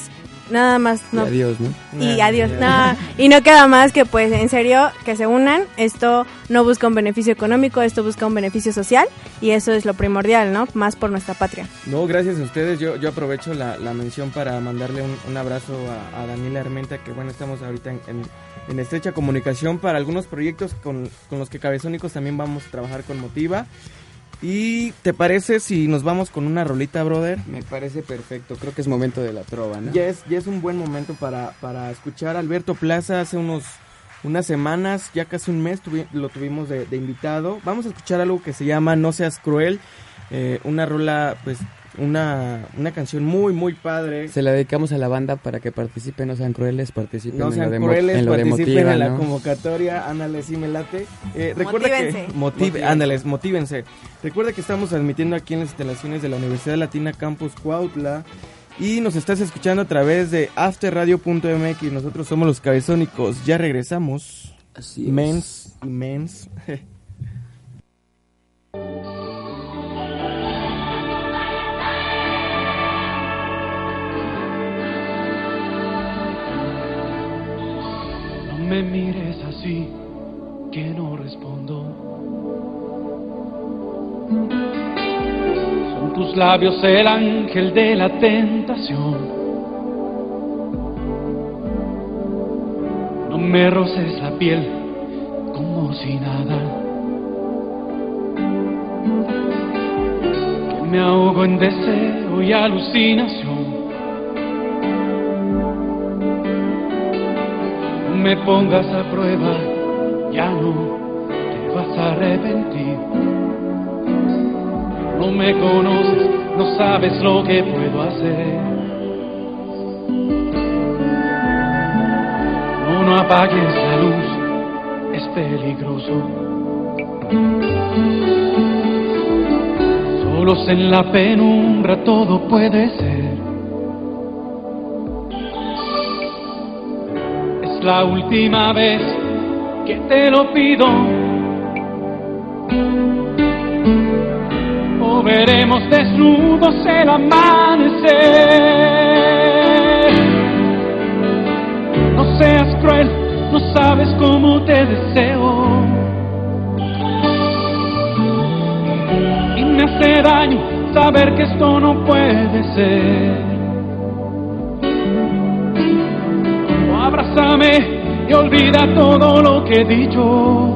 nada más Y no adiós, ¿no? y Nah, adiós. ya. No, y no queda más que pues en serio que se unan. Esto no busca un beneficio económico, esto busca un beneficio social y eso es lo primordial, ¿no? Más por nuestra patria. No, gracias a ustedes. Yo, yo aprovecho la, la mención para mandarle un, un abrazo a, a Daniela Armenta, que bueno, estamos ahorita en, en- en estrecha comunicación para algunos proyectos con, con los que Cabezónicos también vamos a trabajar con Motiva. ¿Y te parece si nos vamos con una rolita, brother? Me parece perfecto, creo que es momento de la trova, ¿no? Ya es, ya es un buen momento para, para escuchar a Alberto Plaza hace unos unas semanas, ya casi un mes tuvi- lo tuvimos de, de invitado. Vamos a escuchar algo que se llama No seas cruel, eh, una rola, pues una, una canción muy, muy padre. Se la dedicamos a la banda para que participen, no sean crueles, participen No en, sean lo de, mo- crueles, en lo de participen motiva, en la ¿no? convocatoria, ándale, sí me late. Eh, recuerda que, Motívense. motive, Motívense. ándale, motívense. Recuerda que estamos transmitiendo aquí en las instalaciones de la Universidad Latina Campus Cuautla y nos estás escuchando a través de afterradio.mx. Nosotros somos los cabezónicos. Ya regresamos. Así es. Mens y mens. <laughs> labios el ángel de la tentación. No me roces la piel como si nada. Que me ahogo en deseo y alucinación. No me pongas a prueba, ya no te vas a arrepentir. No me conoces, no sabes lo que puedo hacer. No, no apagues la luz, es peligroso. Solos en la penumbra todo puede ser. Es la última vez que te lo pido. Veremos desnudos el amanecer. No seas cruel, no sabes cómo te deseo. Y me hace daño saber que esto no puede ser. abrázame y olvida todo lo que he dicho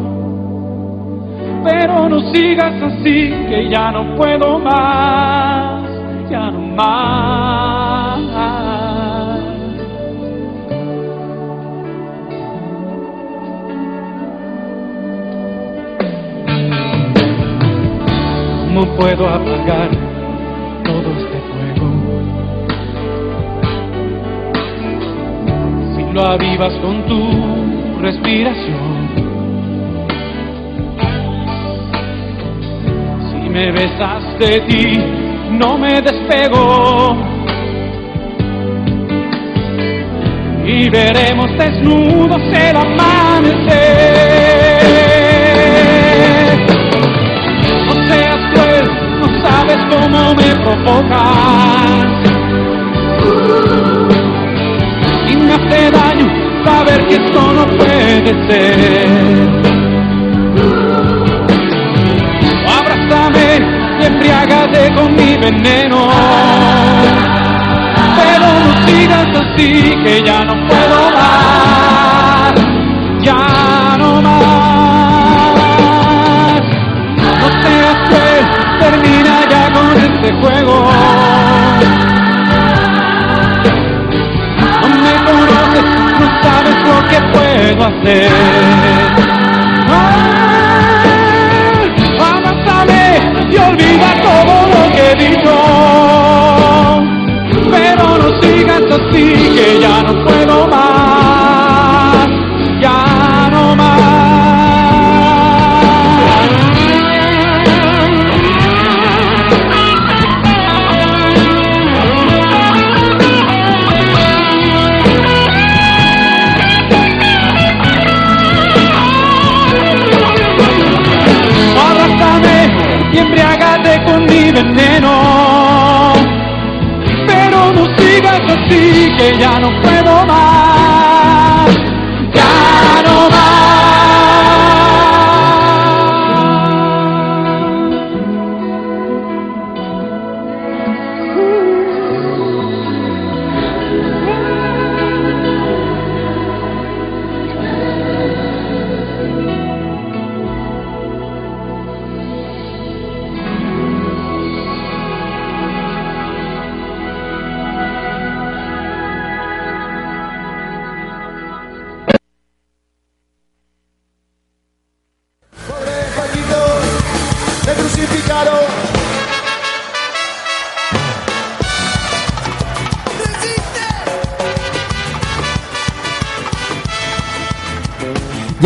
pero no sigas así, que ya no puedo más, ya no más. ¿Cómo puedo apagar todo este fuego? Si lo avivas con tu respiración. Me besas de ti, no me despego. Y veremos desnudos el amanecer. No seas cruel, no sabes cómo me provocas. Y me hace daño saber que esto no puede ser. Embriágate con mi veneno. Pero no sigas así, que ya no puedo más, ya no más. No seas cruel, termina ya con este juego. No me conoces, no sabes lo que puedo hacer. Así, que ya no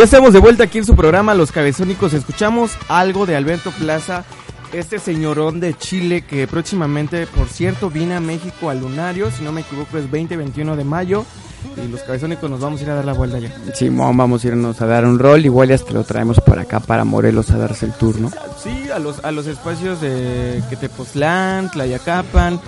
Ya estamos de vuelta aquí en su programa Los Cabezónicos. Escuchamos algo de Alberto Plaza, este señorón de Chile que próximamente, por cierto, viene a México al Lunario, si no me equivoco es 20-21 de mayo. Y los Cabezónicos nos vamos a ir a dar la vuelta ya. Simón, vamos a irnos a dar un rol, igual ya hasta lo traemos para acá, para Morelos, a darse el tour, ¿no? Sí, a los, a los espacios de Quetepoztlán, Tlayacapan,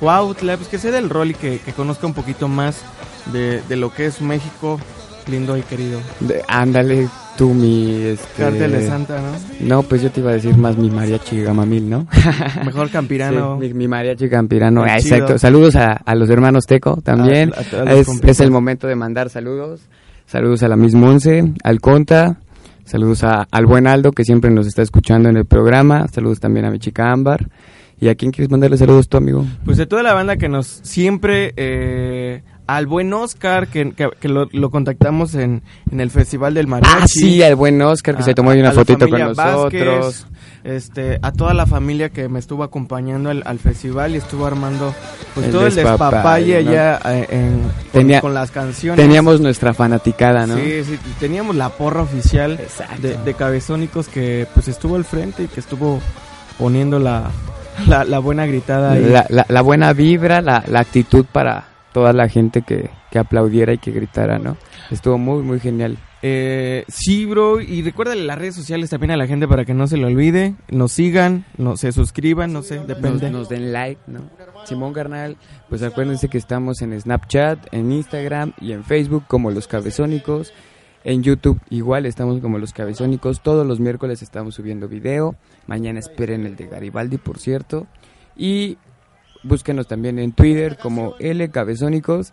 Cuautla, pues que se dé el rol y que, que conozca un poquito más de, de lo que es México, lindo y querido. De- ándale, tú mi... Este... De Santa, ¿no? No, pues yo te iba a decir más mi mariachi gamamil, ¿no? <laughs> Mejor Campirano. Sí, mi, mi mariachi campirano. Ah, exacto. Saludos a, a los hermanos Teco también. A- es, el momento de mandar saludos. Saludos a la misma Once, al Conta. Saludos a, al buen Aldo que siempre nos está escuchando en el programa. Saludos también a mi chica Ámbar. ¿Y a quién quieres mandarle saludos tú, amigo? Pues de toda la banda que nos siempre... eh, al buen Oscar, que, que, que lo, lo contactamos en, en el Festival del Mariachi. Ah, sí, al buen Oscar que A- se tomó ahí una fotito con nosotros. Vázquez, este, a toda la familia que me estuvo acompañando al, al festival y estuvo armando pues El todo el despapalle, ¿no? allá eh, en, con, Tenía- con las canciones. Teníamos nuestra fanaticada, ¿no? Sí, sí, teníamos la porra oficial de, de Cabezónicos que pues estuvo al frente y que estuvo poniendo la, la, la buena gritada ahí. La, la- la buena vibra, la, la actitud para toda la gente que, que aplaudiera y que gritara, ¿no? Estuvo muy, muy genial. Eh, sí, bro, y recuérdale las redes sociales también a la gente para que no se lo olvide, nos sigan, no, se suscriban, no sé, nos, depende. nos den like, ¿no? Simón Carnal, pues acuérdense que estamos en Snapchat, en Instagram y en Facebook como Los Cabezónicos. En YouTube igual estamos como Los Cabezónicos. Todos los miércoles estamos subiendo video. Mañana esperen el de Garibaldi, por cierto. Y búsquenos también en Twitter como L Cabezónicos.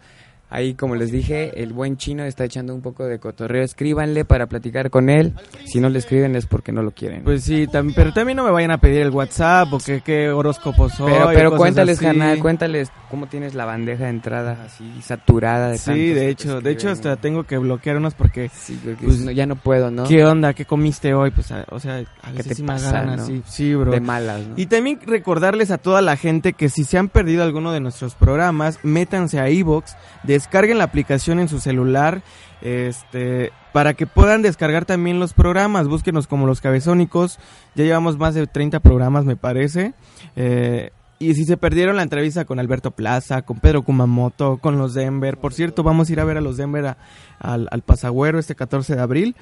Ahí, como les dije, el buen chino está echando un poco de cotorreo. Escríbanle para platicar con él. Si no le escriben es porque no lo quieren. Pues sí, tam- pero también no me vayan a pedir el WhatsApp o que qué horóscopo soy. Pero, pero cuéntales, canal, cuéntales cómo tienes la bandeja de entrada así saturada de Sí, de hecho, de hecho hasta tengo que bloquear unos porque Sí, porque pues, no- ya no puedo, ¿no? ¿qué onda? ¿Qué comiste hoy? Pues, a- o sea, a ¿Qué veces te sí me pasa, agarran no? así. Sí, bro. De malas, ¿no? Y también recordarles a toda la gente que si se han perdido alguno de nuestros programas, métanse a iVoox, descarguen la aplicación en su celular, este, para que puedan descargar también los programas, búsquenos como los cabezónicos, ya llevamos más de 30 programas me parece, eh, y si se perdieron la entrevista con Alberto Plaza, con Pedro Kumamoto, con los Denver, por cierto, vamos a ir a ver a los Denver al, al Pasagüero este 14 de abril,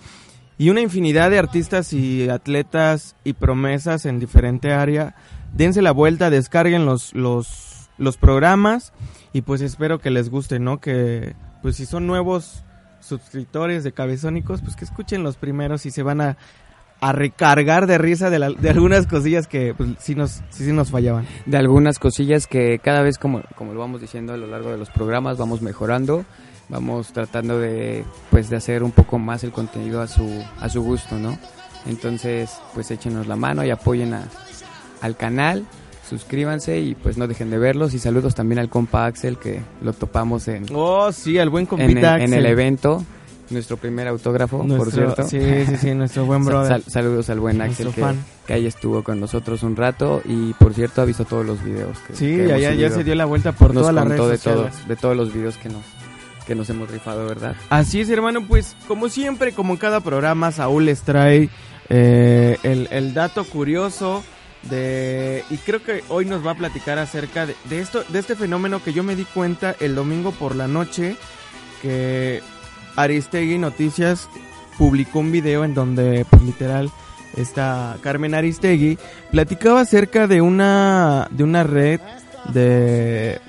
y una infinidad de artistas y atletas y promesas en diferente área. Dense la vuelta, descarguen los, los, los programas y pues espero que les guste, ¿no? Que pues si son nuevos suscriptores de Cabezónicos, pues que escuchen los primeros y se van a, a recargar de risa de, la- de algunas cosillas que pues sí nos, sí, sí nos fallaban. de algunas cosillas que cada vez, como, como lo vamos diciendo a lo largo de los programas, vamos mejorando, vamos tratando de, pues, de hacer un poco más el contenido a su, a su gusto, ¿no? Entonces, pues échenos la mano y apoyen a, al canal, suscríbanse y pues no dejen de verlos y saludos también al compa Axel que lo topamos en, Oh, sí, al buen en, el, compita en el evento, nuestro primer autógrafo, por cierto. Sí, sí, sí, nuestro buen brother. sal- saludos al buen Axel que, ahí estuvo con nosotros un rato y por cierto ha visto todos los videos. Que, Sí, que ya, se dio la vuelta por todas las redes de, sociales. de todos los videos que nos, que nos hemos rifado, ¿verdad? Así es, hermano, pues como siempre, como en cada programa, Saúl les trae eh, el, el dato curioso de... Y creo que hoy nos va a platicar acerca de, de esto, de este fenómeno que yo me di cuenta el domingo por la noche, que Aristegui Noticias publicó un video en donde, pues literal, esta Carmen Aristegui platicaba acerca de una, de una red de,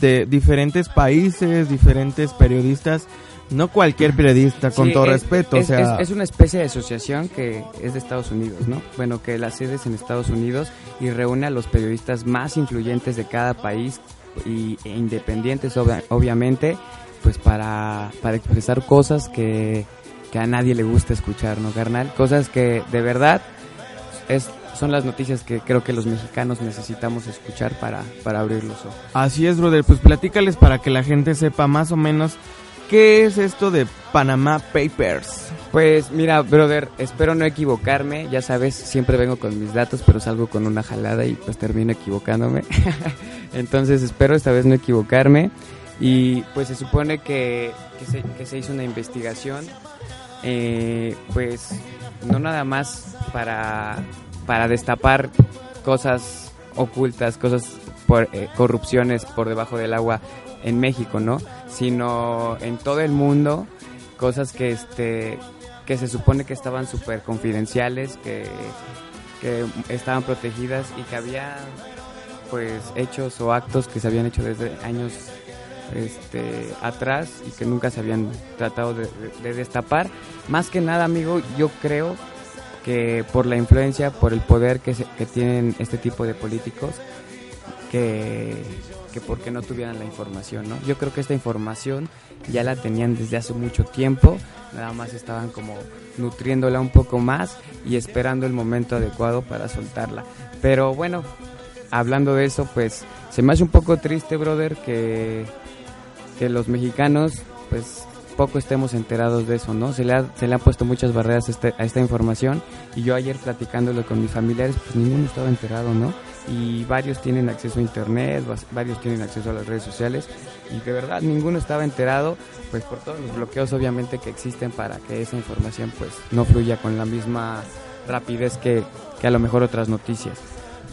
de diferentes países, diferentes periodistas, no cualquier periodista, con Sí, todo es- respeto, es, o sea, es- es una especie de asociación que es de Estados Unidos, ¿no? Bueno, que la sede es en Estados Unidos y reúne a los periodistas más influyentes de cada país y, e independientes, obvia- obviamente, pues para, para expresar cosas que, que a nadie le gusta escuchar, ¿no, carnal? Cosas que de verdad es, son las noticias que creo que los mexicanos necesitamos escuchar para, para abrir los ojos. así es, brother, pues platícales para que la gente sepa más o menos qué es esto de Panama Papers. Pues mira, brother, espero no equivocarme. Ya sabes, siempre vengo con mis datos, pero salgo con una jalada y pues termino equivocándome. <laughs> Entonces espero esta vez no equivocarme. Y pues se supone que, se hizo una investigación, eh, pues no nada más para, para destapar cosas ocultas, cosas por eh, corrupciones por debajo del agua en México, ¿no? Sino en todo el mundo, cosas que este que se supone que estaban súper confidenciales, que, que estaban protegidas y que había pues hechos o actos que se habían hecho desde años este, atrás y que nunca se habían tratado de, de- de destapar. Más que nada, amigo, yo creo que por la influencia, por el poder que, se- que tienen este tipo de políticos, que, que porque no tuvieran la información, ¿no? Yo creo que esta información ya la tenían desde hace mucho tiempo, nada más estaban como nutriéndola un poco más y esperando el momento adecuado para soltarla. Pero bueno, hablando de eso, pues se me hace un poco triste, brother, que, que los mexicanos, pues poco estemos enterados de eso, ¿no? Se le, ha- han puesto muchas barreras a, este- a esta información y yo ayer platicándolo con mis familiares, pues ninguno estaba enterado, ¿no? Y varios tienen acceso a internet, varios tienen acceso a las redes sociales y de verdad ninguno estaba enterado, pues por todos los bloqueos obviamente que existen para que esa información pues no fluya con la misma rapidez que, que a lo mejor otras noticias.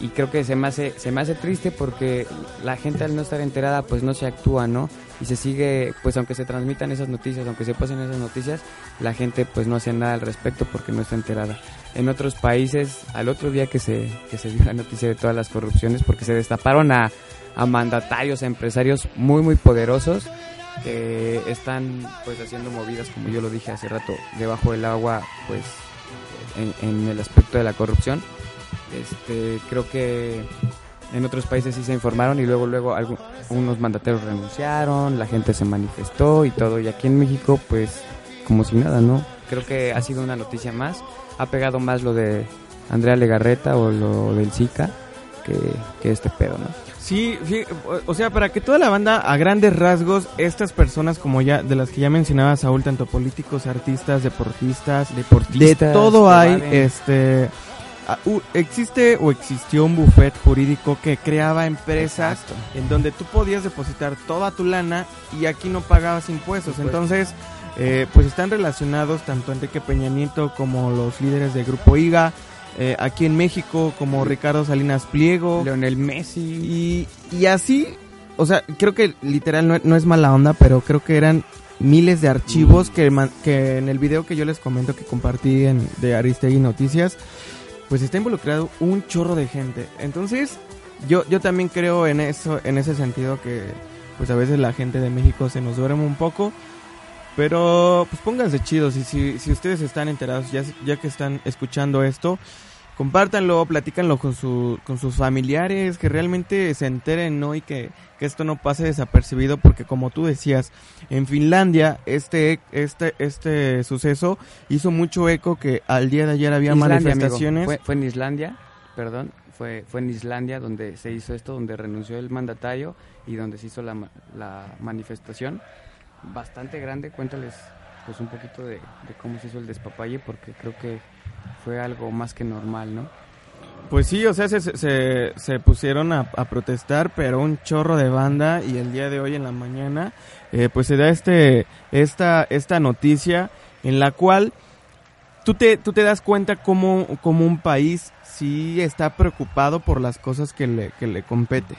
Y creo que se me hace se me hace triste porque la gente al no estar enterada pues no se actúa no y se sigue pues aunque se transmitan esas noticias aunque se pasen esas noticias la gente pues no hace nada al respecto porque no está enterada. En otros países al otro día que se que se dio la noticia de todas las corrupciones porque se destaparon a, a mandatarios a empresarios muy muy poderosos que están pues haciendo movidas como yo lo dije hace rato debajo del agua pues en, en el aspecto de la corrupción este, creo que en otros países sí se informaron y luego luego algunos mandatarios renunciaron, la gente se manifestó y todo. Y aquí en México, pues, como si nada, ¿no? Creo que ha sido una noticia más. Ha pegado más lo de Andrea Legarreta o lo del Zika que, que este pedo, ¿no? Sí, sí, o sea, para que toda la banda, a grandes rasgos, estas personas como ya, de las que ya mencionaba Saúl, tanto políticos, artistas, deportistas, Deportistas, de todo hay, este, ah, existe o existió un buffet jurídico que creaba empresas Exacto. en donde tú podías depositar toda tu lana y aquí no pagabas impuestos. Entonces, eh, pues están relacionados tanto Enrique Peña Nieto como los líderes del Grupo IGA, eh, aquí en México como Ricardo Salinas Pliego. Leonel Messi. Y, y así, o sea, creo que literal no, no es mala onda, pero creo que eran miles de archivos que, man- que en el video que yo les comento que compartí en, de Aristegui Noticias, pues está involucrado un chorro de gente. Entonces, yo, yo también creo en eso, en ese sentido que pues a veces la gente de México se nos duerme un poco. Pero pues pónganse chidos y si, si ustedes están enterados, ya, ya que están escuchando esto, compártanlo, platícanlo con, su, con sus familiares, que realmente se enteren, ¿no? Y que, que esto no pase desapercibido, porque como tú decías, en Finlandia este, este, este suceso hizo mucho eco que al día de ayer había Islandia, manifestaciones. Fue, fue en Islandia, perdón, fue, fue en Islandia donde se hizo esto, donde renunció el mandatario y donde se hizo la, la manifestación. Bastante grande, cuéntales pues un poquito de, de cómo se hizo el despapalle, porque creo que fue algo más que normal, ¿no? Pues sí, o sea, se, se, pusieron a, protestar, pero un chorro de banda y el día de hoy en la mañana, eh, pues se da este, esta, esta noticia en la cual tú te, tú te das cuenta como, como un país sí está preocupado por las cosas que le, que le compete.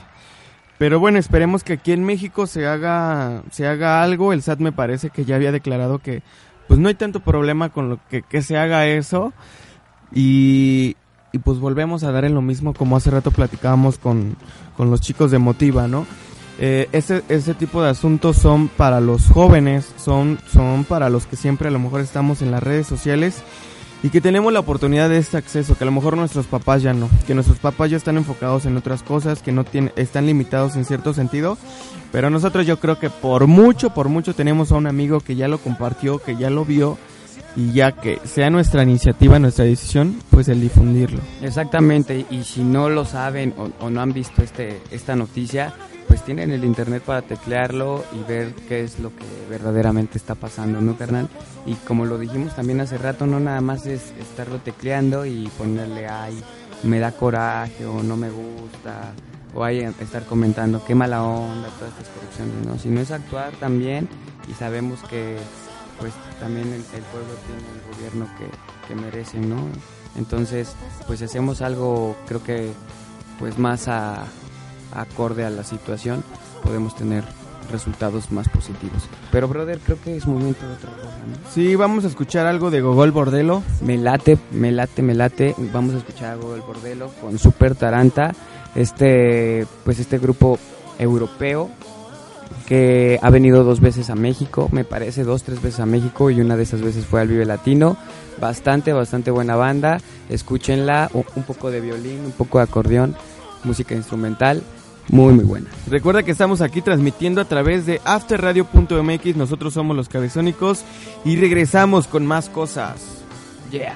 Pero bueno, esperemos que aquí en México se haga, se haga algo. El SAT me parece que ya había declarado que pues no hay tanto problema con lo que, que se haga eso. Y, y pues volvemos a dar en lo mismo como hace rato platicábamos con, con los chicos de Motiva, ¿no? Eh, ese, ese tipo de asuntos son para los jóvenes, son, son para los que siempre a lo mejor estamos en las redes sociales y que tenemos la oportunidad de este acceso, que a lo mejor nuestros papás ya no, que nuestros papás ya están enfocados en otras cosas, que no tienen, están limitados en cierto sentido, pero nosotros yo creo que por mucho, por mucho tenemos a un amigo que ya lo compartió, que ya lo vio y ya que sea nuestra iniciativa, nuestra decisión, pues el difundirlo. Exactamente, y si no lo saben o, o no han visto este, esta noticia, pues tienen el internet para teclearlo y ver qué es lo que verdaderamente está pasando, ¿no, carnal? Y como lo dijimos también hace rato, no nada más es estarlo tecleando y ponerle, ay, me da coraje o no me gusta, o hay estar comentando qué mala onda, todas estas corrupciones, ¿no? Sino es actuar también y sabemos que pues también el, el pueblo tiene el gobierno que, que merecen, ¿no? Entonces, pues hacemos algo, creo que pues más a, acorde a la situación, podemos tener resultados más positivos. Pero brother, creo que es momento de otra cosa, ¿no? Sí, vamos a escuchar algo de Gogol Bordelo. Me late, me late, me late. Vamos a escuchar algo del Bordelo con Super Taranta, este, pues este grupo europeo que ha venido dos veces a México, me parece dos, tres veces a México y una de esas veces fue al Vive Latino. Bastante, bastante buena banda. Escúchenla, un poco de violín, un poco de acordeón, música instrumental, muy, muy buena. Recuerda que estamos aquí transmitiendo a través de afterradio.mx, nosotros somos los cabezónicos y regresamos con más cosas. Yeah.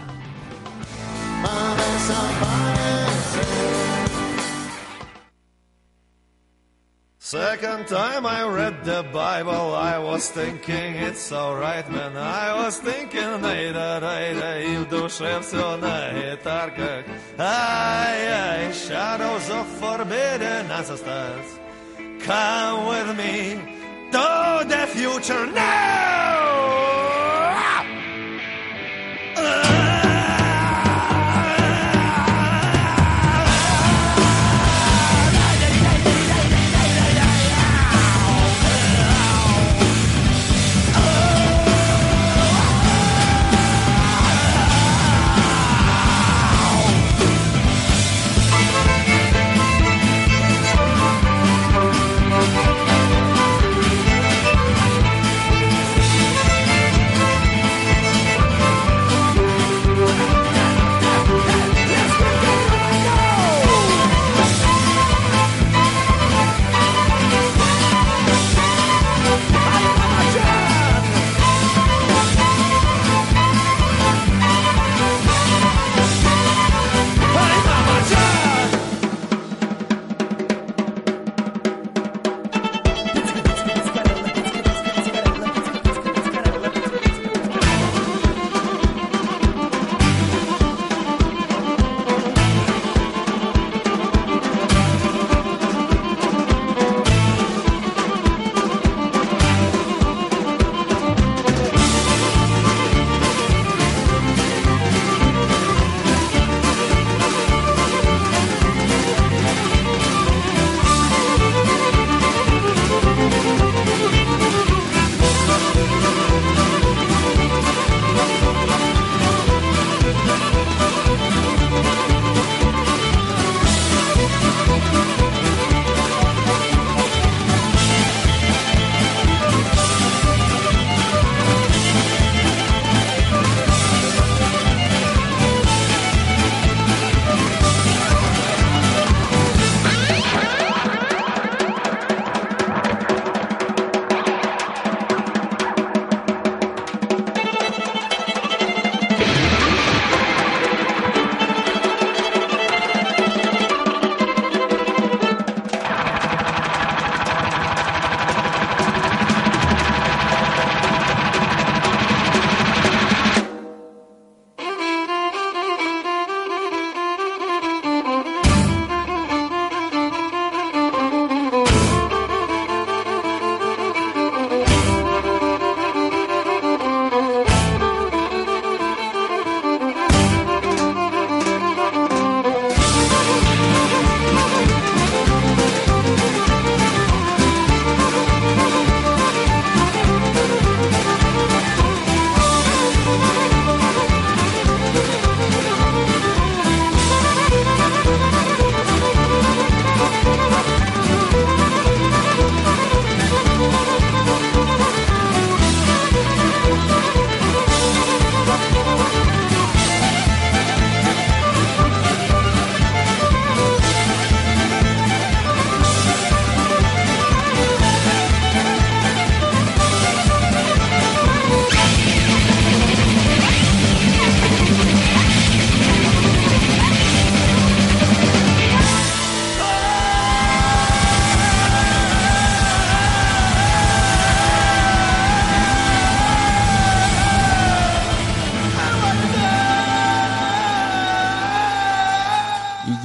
Second time I read the Bible, I was thinking it's alright, man. I was thinking, найда, найда, и в душе все на гитарках. Ай, ай, shadows of forbidden ancestors. Come with me to the future now!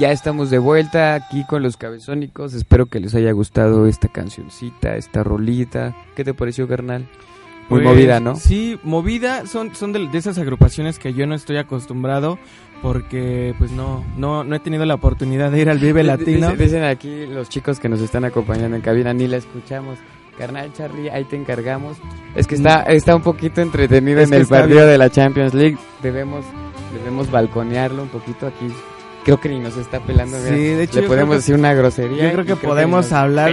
Ya estamos de vuelta aquí con los cabezónicos. Espero que les haya gustado esta cancioncita, esta rolita. ¿Qué te pareció, carnal? Muy Pues, movida, ¿no? Sí, movida. Son, son de, de esas agrupaciones que yo no estoy acostumbrado porque pues no, no, no he tenido la oportunidad de ir al Vive <laughs> Latino. Dicen, aquí los chicos que nos están acompañando en cabina, ni la escuchamos. Carnal Charlie, ahí te encargamos. Es que está, está un poquito entretenido Es en el partido bien. de la Champions League. Debemos, debemos balconearlo un poquito aquí. Creo que ni nos está pelando. Sí, de hecho, Le podemos decir una grosería. Yo creo que podemos hablar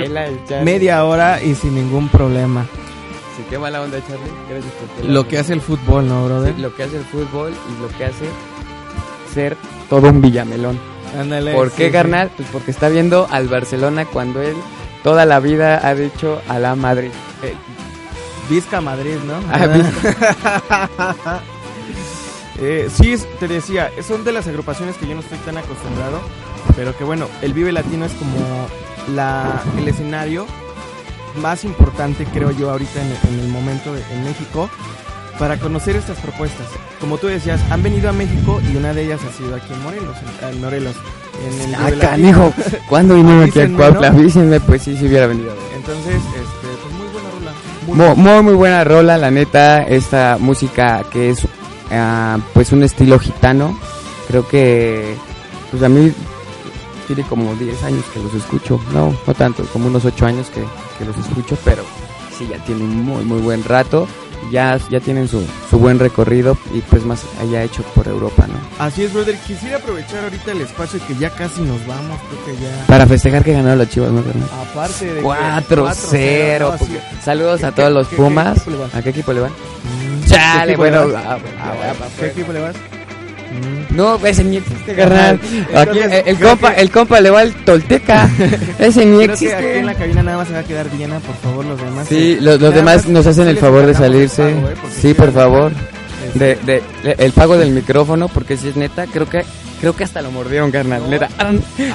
media hora y sin ningún problema. Sí, qué mala onda, Charlie. Gracias por. Lo que hace el fútbol, ¿no, brother? Sí, lo que hace el fútbol y lo que hace ser todo un villamelón. Ándale. ¿Por sí, qué, carnal? Pues porque está viendo al Barcelona cuando él toda la vida ha dicho a la Madrid. Vizca Madrid, ¿no? Ah, <laughs> Eh, sí, te decía, son de las agrupaciones que yo no estoy tan acostumbrado, pero que bueno, el Vive Latino es como la, el escenario más importante, creo yo, ahorita en, en el momento de- en México, para conocer estas propuestas. Como tú decías, han venido a México y una de ellas ha sido aquí en Morelos, en, Morelos. En el Ah, canijo, ¿cuándo vinieron aquí a Cuautla? Avísenme, pues sí, si hubiera venido. Entonces, este, pues muy buena rola. Muy Muy, muy, muy buena rola, la neta, esta música que es ah, pues un estilo gitano. Creo que, pues a mí tiene como 10 años que los escucho, no, no tanto, como unos 8 años que, que los escucho, pero sí, ya tienen muy, muy buen rato. Ya, ya tienen su, su buen recorrido y pues más allá hecho por Europa, ¿no? Así es, brother. Quisiera aprovechar ahorita el espacio que ya casi nos vamos. Creo que ya. Para festejar que ganaron las chivas, ¿no? Aparte de. que- 4-0. no, sí. porque- Saludos a ¿Qué- todos los qué- qué Pumas. equipo le vas? ¿A qué equipo le van? Chale, ah, bueno, Ah, pa' ¿Qué equipo le vas? No, ese ni existe, carnal. <laughs> Aquí el, el compa, que- el compa le va al Tolteca. <laughs> ese ni Creo que aquí en existe. la cabina nada más se va a quedar llena, por favor, los demás. Sí, eh, los, los demás más nos hacen el favor de salirse. pago, eh, Sí, por favor. De, este, de, de- el pago del micrófono, porque si es neta, creo que creo que hasta lo mordieron, carnal. No. Neta, ah,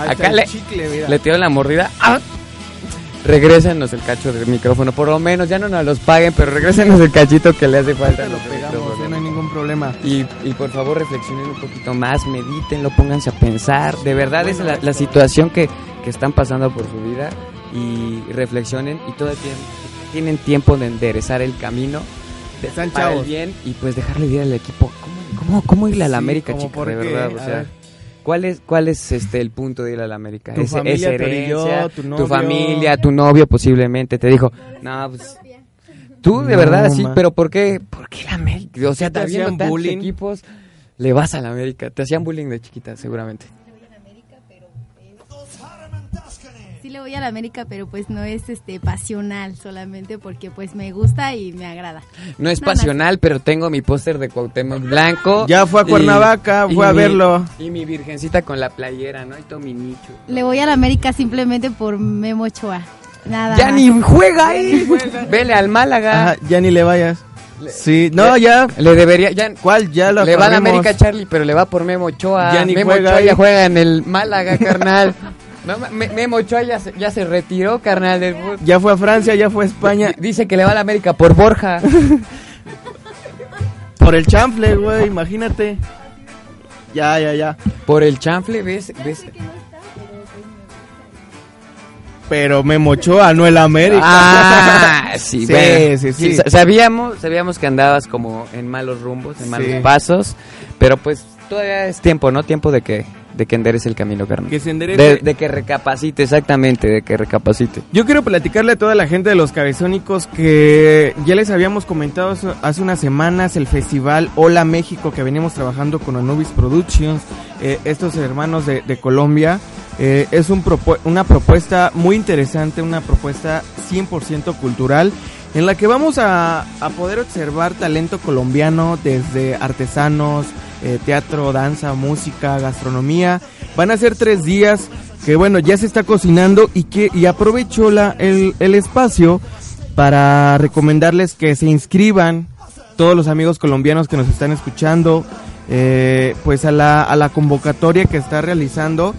acá le, chicle, le tiraron la mordida. ¡Ah! Regrésenos el cacho del micrófono, por lo menos ya no nos los paguen, pero regrésenos el cachito que le hace falta. Lo pegamos, no hay ningún problema. Y, y por favor reflexionen un poquito más, medítenlo, pónganse a pensar. De verdad es la, la situación que, que están pasando por su vida y reflexionen y todavía tienen, tienen tiempo de enderezar el camino de, Están para el bien y pues dejarle ir al equipo. ¿Cómo, cómo, cómo irle a la Sí, América, ¿cómo chicos? por De verdad, o sea. ¿Cuál es, cuál es este el punto de ir a la América? Tu ¿Es, familia, es herencia, tu tu, novio. familia, tu novio posiblemente te dijo, no, pues... Tú de No, verdad sí, pero ¿por qué? ¿Por qué la América? O sea, ¿Te habiendo hacían bullying? equipos, le vas a la América. Te hacían bullying de chiquita, seguramente. Le voy a la América, pero pues no es este pasional solamente porque pues me gusta y me agrada. No es No, no. pasional, pero tengo mi póster de Cuauhtémoc Blanco. Ya fue a Cuernavaca, y fue a mi- verlo. Y mi virgencita con la playera, ¿no? Y todo mi nicho. Le voy a la América simplemente por Memo Ochoa. Nada Ya más. ni juega ahí. <laughs> Vele al Málaga. Ajá, ya ni le vayas. Sí, no, ya. Le debería, ya, ¿Cuál? Ya lo le va a la. América Charlie, pero le va por Memo Ochoa. Ya ni Memo juega Ochoa ahí. ya juega en el Málaga, carnal. <laughs> No, Me- Memo Ochoa ya se, ya se retiró, carnal. Del fútbol. Ya fue a Francia, ya fue a España. <laughs> Dice que le va a la América por Borja. <laughs> Por el chanfle, güey, imagínate. Ya, ya, ya. Por el chanfle, ¿ves? ¿Ves? Pero me mochó a no el América. Ah, <laughs> sí, Sí, bueno. sí, sí. sa- Sabíamos, sabíamos que andabas como en malos rumbos, en malos Sí. pasos, pero pues todavía es tiempo, ¿no? Tiempo de que de que endereces el camino, carnal. Que se enderece. De, de que recapacite, exactamente, de que recapacite. Yo quiero platicarle a toda la gente de los cabezónicos que ya les habíamos comentado hace- hace unas semanas el festival Hola México que venimos trabajando con Anubis Productions, eh, estos hermanos de, de Colombia. Eh, es un propu- una propuesta muy interesante, una propuesta 100% cultural en la que vamos a, a poder observar talento colombiano desde artesanos, eh, teatro, danza, música, gastronomía. Van a ser tres días que bueno, ya se está cocinando y que y aprovecho la, el, el espacio para recomendarles que se inscriban todos los amigos colombianos que nos están escuchando eh, pues a la, a la convocatoria que está realizando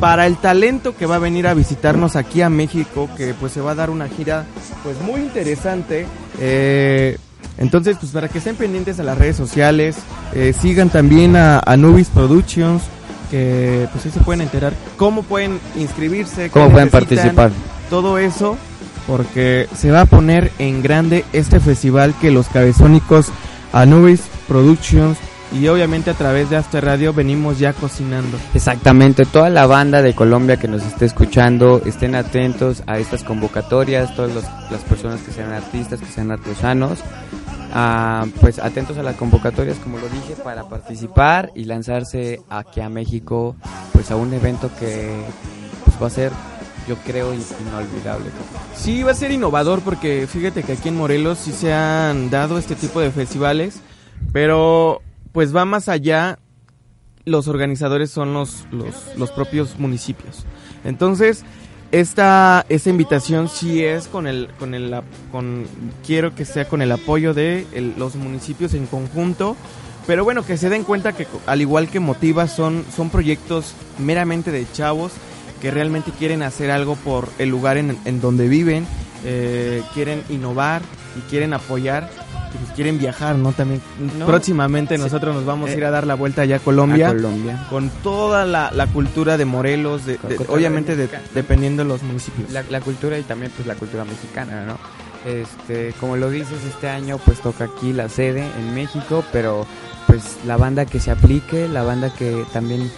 para el talento que va a venir a visitarnos aquí a México, que pues se va a dar una gira pues muy interesante. Eh, entonces, pues para que estén pendientes a las redes sociales, eh, sigan también a Anubis Productions, que pues ahí se pueden enterar cómo pueden inscribirse, ¿Cómo pueden participar? todo eso, porque se va a poner en grande este festival que los cabezónicos Anubis Productions y obviamente a través de After Radio venimos ya cocinando. Exactamente, toda la banda de Colombia que nos esté escuchando, estén atentos a estas convocatorias, todas los- las personas que sean artistas, que sean artesanos, ah, pues atentos a las convocatorias, como lo dije, para participar y lanzarse aquí a México, pues a un evento que pues va a ser, yo creo, in- inolvidable. Sí, va a ser innovador porque fíjate que aquí en Morelos sí se han dado este tipo de festivales, pero pues va más allá. Los organizadores son los, los, los propios municipios. Entonces, esta, invitación sí es con el, con el, con, quiero que sea con el apoyo de los municipios en conjunto. Pero bueno, que se den cuenta que al igual que Motiva son, son proyectos meramente de chavos que realmente quieren hacer algo por el lugar en, en donde viven, eh, quieren innovar y quieren apoyar, pues quieren viajar, ¿no? También No. próximamente Sí. nosotros nos vamos a Eh, ir a dar la vuelta allá a Colombia A Colombia. con toda la, la cultura de Morelos, de- obviamente de- dependiendo de los municipios. La, la cultura y también pues la cultura mexicana, ¿no? Este, como lo dices, este año pues toca aquí la sede en México, pero pues la banda que se aplique, la banda que también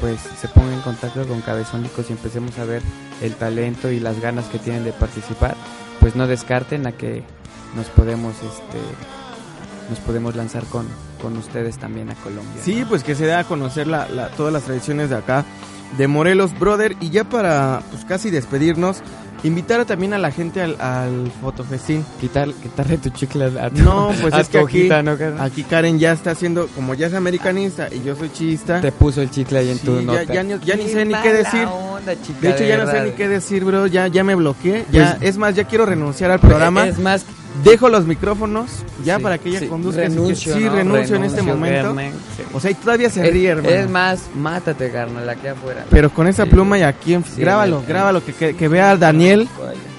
pues se ponga en contacto con Cabezónicos y empecemos a ver el talento y las ganas que tienen de participar, pues no descarten a que nos podemos este nos podemos lanzar con, con ustedes también a Colombia. Sí, pues que se dé a conocer la, la- todas las tradiciones de acá, de Morelos, brother. Y ya para pues casi despedirnos, invitar a- también a la gente al, al fotofestín. Quitar, quitarle tu chicle a tu, No, <laughs> pues a es tu que aquí, hojita, ¿no, carnal? aquí Karen ya está haciendo, como ya es americanista y yo soy chista. Te puso el chicle ahí en Sí, tu ya- nota. ya ni- ya ni sé ni qué decir. onda, chica, De hecho, ya no sé ni qué decir, bro. Ya, ya me bloqueé. Ya, Pues- es más, ya quiero renunciar al programa. Es más, Dejo los micrófonos ya sí, para que ella sí, conduzca. que renuncio, sí, ¿no? renuncio en este momento. Carmen, sí. O sea, y todavía se Es- ríe, hermano. Es más, mátate, carnal, aquí afuera. Pero con esa Sí, pluma y aquí, grábalo, grábalo, que, que, que vea a Daniel,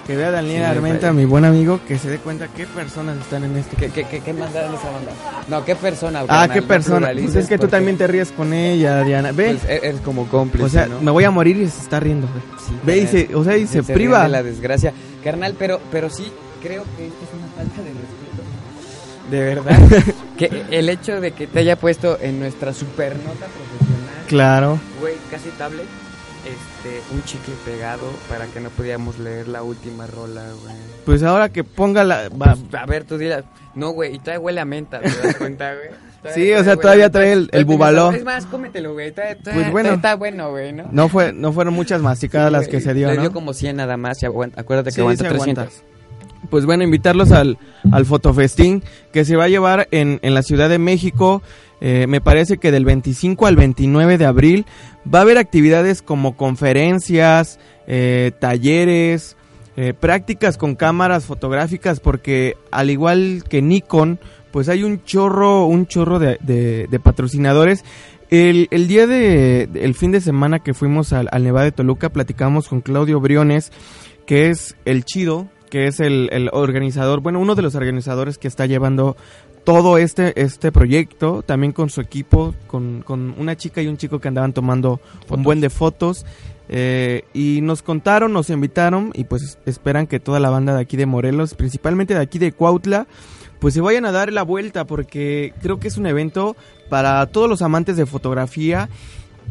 Que vea a Daniel Sí, Armenta, mi buen amigo, que se dé cuenta qué personas están en este. ¿Qué, qué, qué, qué mandaron esa banda? No, ¿qué persona? ah, qué persona. Pues es que tú también te ríes con ella, Diana. Ve, pues, e- eres como cómplice, o sea, ¿no? me voy a morir y se está riendo, güey. Sí, Ve y se, o sea, y se, priva. de la desgracia. Carnal, pero, pero sí, creo que esto es una falta de respeto. De verdad. <laughs> que el hecho de que te haya puesto en nuestra supernota profesional, Claro. güey, casi tablet, este, un chicle pegado para que no podíamos leer la última rola, güey. Pues ahora que ponga la. va- Pues, a ver, tú dirás, no, güey, y todavía huele a menta, ¿te das cuenta, güey? <laughs> Sí, o sea, todavía trae el- el bubaló. Es más, cómetelo, güey, Pues bueno. está bueno, güey, ¿no? no, fue, no fueron muchas masticadas las que se dio, Le ¿no? dio como 100 nada más, y aguanta- acuérdate que Sí, aguanta sí 300. aguanta. Pues bueno, invitarlos al, al Fotofestín que se va a llevar en, en la Ciudad de México. Eh, me parece que del 25 al 29 de abril va a haber actividades como conferencias, eh, talleres, eh, prácticas con cámaras fotográficas, porque al igual que Nikon, pues hay un chorro, un chorro de, patrocinadores. El, día de, el fin de semana que fuimos al, al Nevada de Toluca, platicamos con Claudio Briones, que es el chido, que es el, el organizador, bueno, uno de los organizadores que está llevando todo este, este proyecto, también con su equipo, con, con una chica y un chico que andaban tomando un buen de fotos. eh, y nos contaron, nos invitaron y pues esperan que toda la banda de aquí de Morelos, principalmente de aquí de Cuautla, pues se vayan a dar la vuelta porque creo que es un evento para todos los amantes de fotografía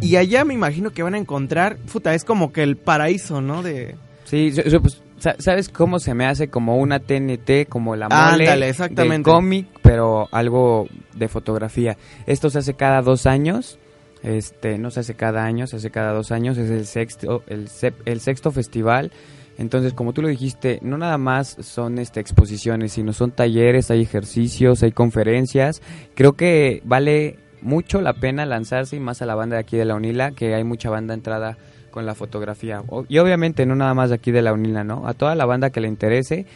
y allá me imagino que van a encontrar, puta, es como que el paraíso, ¿no? De, Sí, pues, ¿sabes cómo se me hace como una TNT, como la mole Ándale, exactamente. cómic, pero algo de fotografía? Esto se hace cada dos años, este, no se hace cada año, se hace cada dos años, es el sexto, el, sep- el sexto festival. Entonces, como tú lo dijiste, no nada más son este, exposiciones, sino son talleres, hay ejercicios, hay conferencias. Creo que vale mucho la pena lanzarse y más a la banda de aquí de la UNILA, que hay mucha banda entrada con la fotografía. Y obviamente no nada más aquí de la UNILA, ¿no? A toda la banda que le interese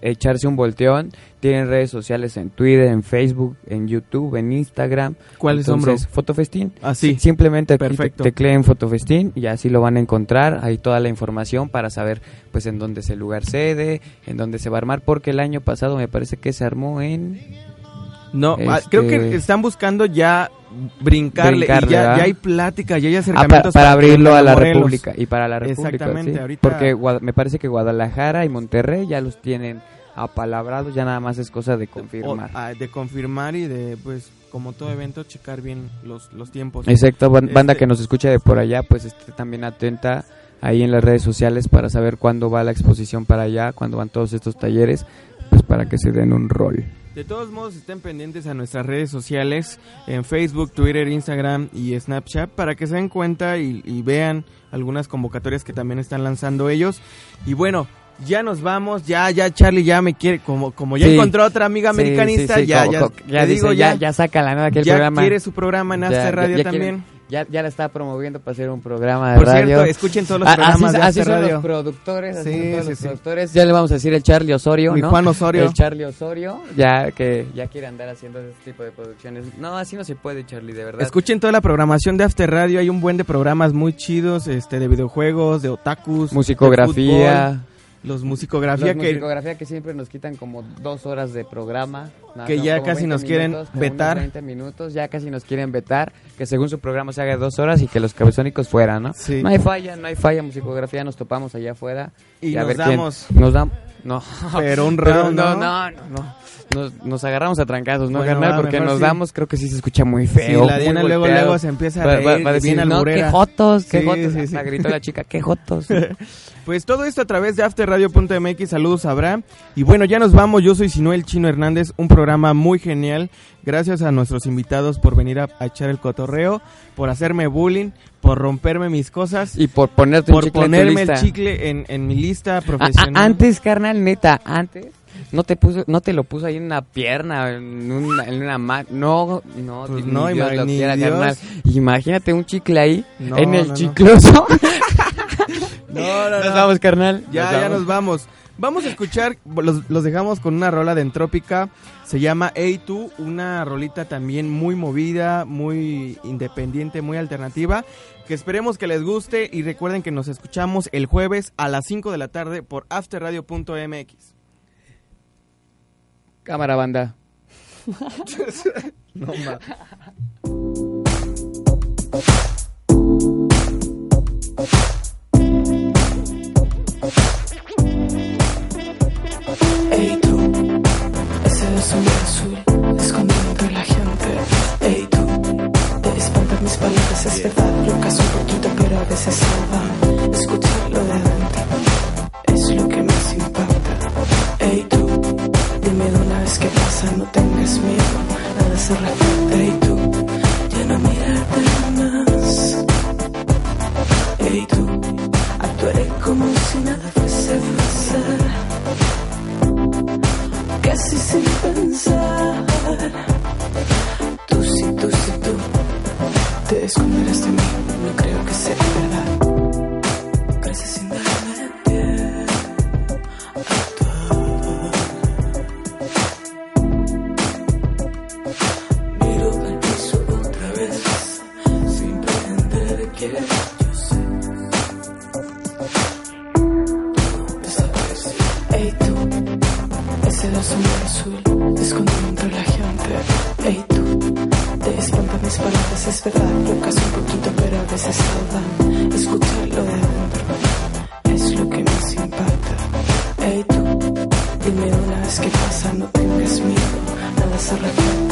echarse un volteón. Tienen redes sociales en Twitter, en Facebook, en YouTube, en Instagram. ¿Cuáles son, bro? Fotofestín. Ah, sí. Si- Simplemente Perfecto. tecleen Fotofestín y así lo van a encontrar. Ahí toda la información para saber pues en dónde es el lugar sede, en dónde se va a armar, porque el año pasado me parece que se armó en... No, ah, Este- creo que están buscando ya brincarle, Brincarle, y ya, ya hay plática, ya hay Ah, acercamientos para, para abrirlo a la Morelos. República y para la República. Exactamente, sí. ahorita- Porque me parece que Guadalajara y Monterrey ya los tienen apalabrados, ya nada más es cosa de confirmar. O- ah, de confirmar y de, pues, como todo evento, checar bien los, los tiempos. Exacto, ban- banda Este- que nos escucha de por allá, pues esté también atenta ahí en las redes sociales para saber cuándo va la exposición para allá, cuándo van todos estos talleres, pues para que se den un rol. De todos modos, estén pendientes a nuestras redes sociales, en Facebook, Twitter, Instagram y Snapchat, para que se den cuenta y, y vean algunas convocatorias que también están lanzando ellos. Y bueno, ya nos vamos, ya, ya Charlie ya me quiere, como, como ya Sí. encontró otra amiga americanista, sí, sí, ya, como- ya, como- te ya, digo, dice, ya, ya saca la nada que el ya programa. quiere su programa en Ya, ya- Radio ya también. quiere- Ya, ya la está promoviendo para hacer un programa de Por radio. cierto, escuchen todos los Ah, programas así, de así son Radio. los productores, así Sí, todos sí, los sí. productores. Ya le vamos a decir el Charlie Osorio, Mi ¿no? Juan Osorio. El Charlie Osorio, ya que ya quiere andar haciendo ese tipo de producciones. No, así no se puede, Charlie, de verdad. Escuchen toda la programación de After Radio, hay un buen de programas muy chidos, este de videojuegos, de otakus, de Musicografía. fútbol, los musicografía Los que musicografía que siempre nos quitan como dos horas de programa. No, Que no, ya casi 20 nos quieren minutos, vetar. unos 20 minutos, ya casi nos quieren vetar. Que según su programa se haga dos horas y que los cabezónicos fuera, ¿no? Sí. No hay falla, no hay falla. Musicografía nos topamos allá afuera. Y a nos ver quién- damos. Nos damos. No. <laughs> Pero un Pero round, no, ¿no? no, no, no. Nos, nos agarramos a trancazos, ¿no, carnal? va, Porque nos sí. damos, creo que sí se escucha muy Sí, feo. la muy Diana luego, luego se empieza a Va- reír, va- va a decir, no, qué alburera". jotos, qué Sí, jotos. sí, sí. La gritó la chica, qué jotos. <laughs> Pues todo esto a través de afterradio.mx, saludos Abraham. Y bueno, ya nos vamos, yo soy Sinuel Chino Hernández, un programa muy genial. Gracias a nuestros invitados por venir a, a echar el cotorreo, por hacerme bullying, por romperme mis cosas, y por ponerte por chicle en tu ponerme el chicle en, en mi lista A- a- profesional. antes, carnal, neta, antes no te puso, no te lo puso ahí en una pierna, en una, en una ma- no, no, Pues ni no, Dios ima- lo ni quiera, Dios. carnal. Imagínate un chicle ahí, No, en el no. chicloso. <laughs> <laughs> No, no, Nos no. vamos, carnal. Ya, ya nos vamos. Vamos a escuchar, los, los dejamos con una rola de Entrópica, se llama A2, una rolita también muy movida, muy independiente, muy alternativa, que esperemos que les guste y recuerden que nos escuchamos el jueves a las 5 de la tarde por afterradio.mx. Cámara banda. <laughs> No, ma. <laughs> Ey tú, ese es un azul escondido entre la gente. Ey tú, te espantan mis palabras, es verdad, locas un poquito, pero a veces salvan. Escucharlo de adentro es lo que más impacta. Ey tú, dime de una vez qué pasa, no tengas miedo, nada se repite. Sin pensar. Tú sí, tú sí, tú te esconderás de mí, no creo que sea verdad. Casi sin a actuar. Miro al piso otra vez, sin pretender que yo sé. Ey tú. Ese azul escondido entre la gente. Ey tú, te espantan mis palabras, es verdad, locas un poquito, pero a veces salvan. Escucharlo de adentro es lo que más impacta. Ey tú, dime de una vez qué pasa, no tengas miedo, nada se refleja.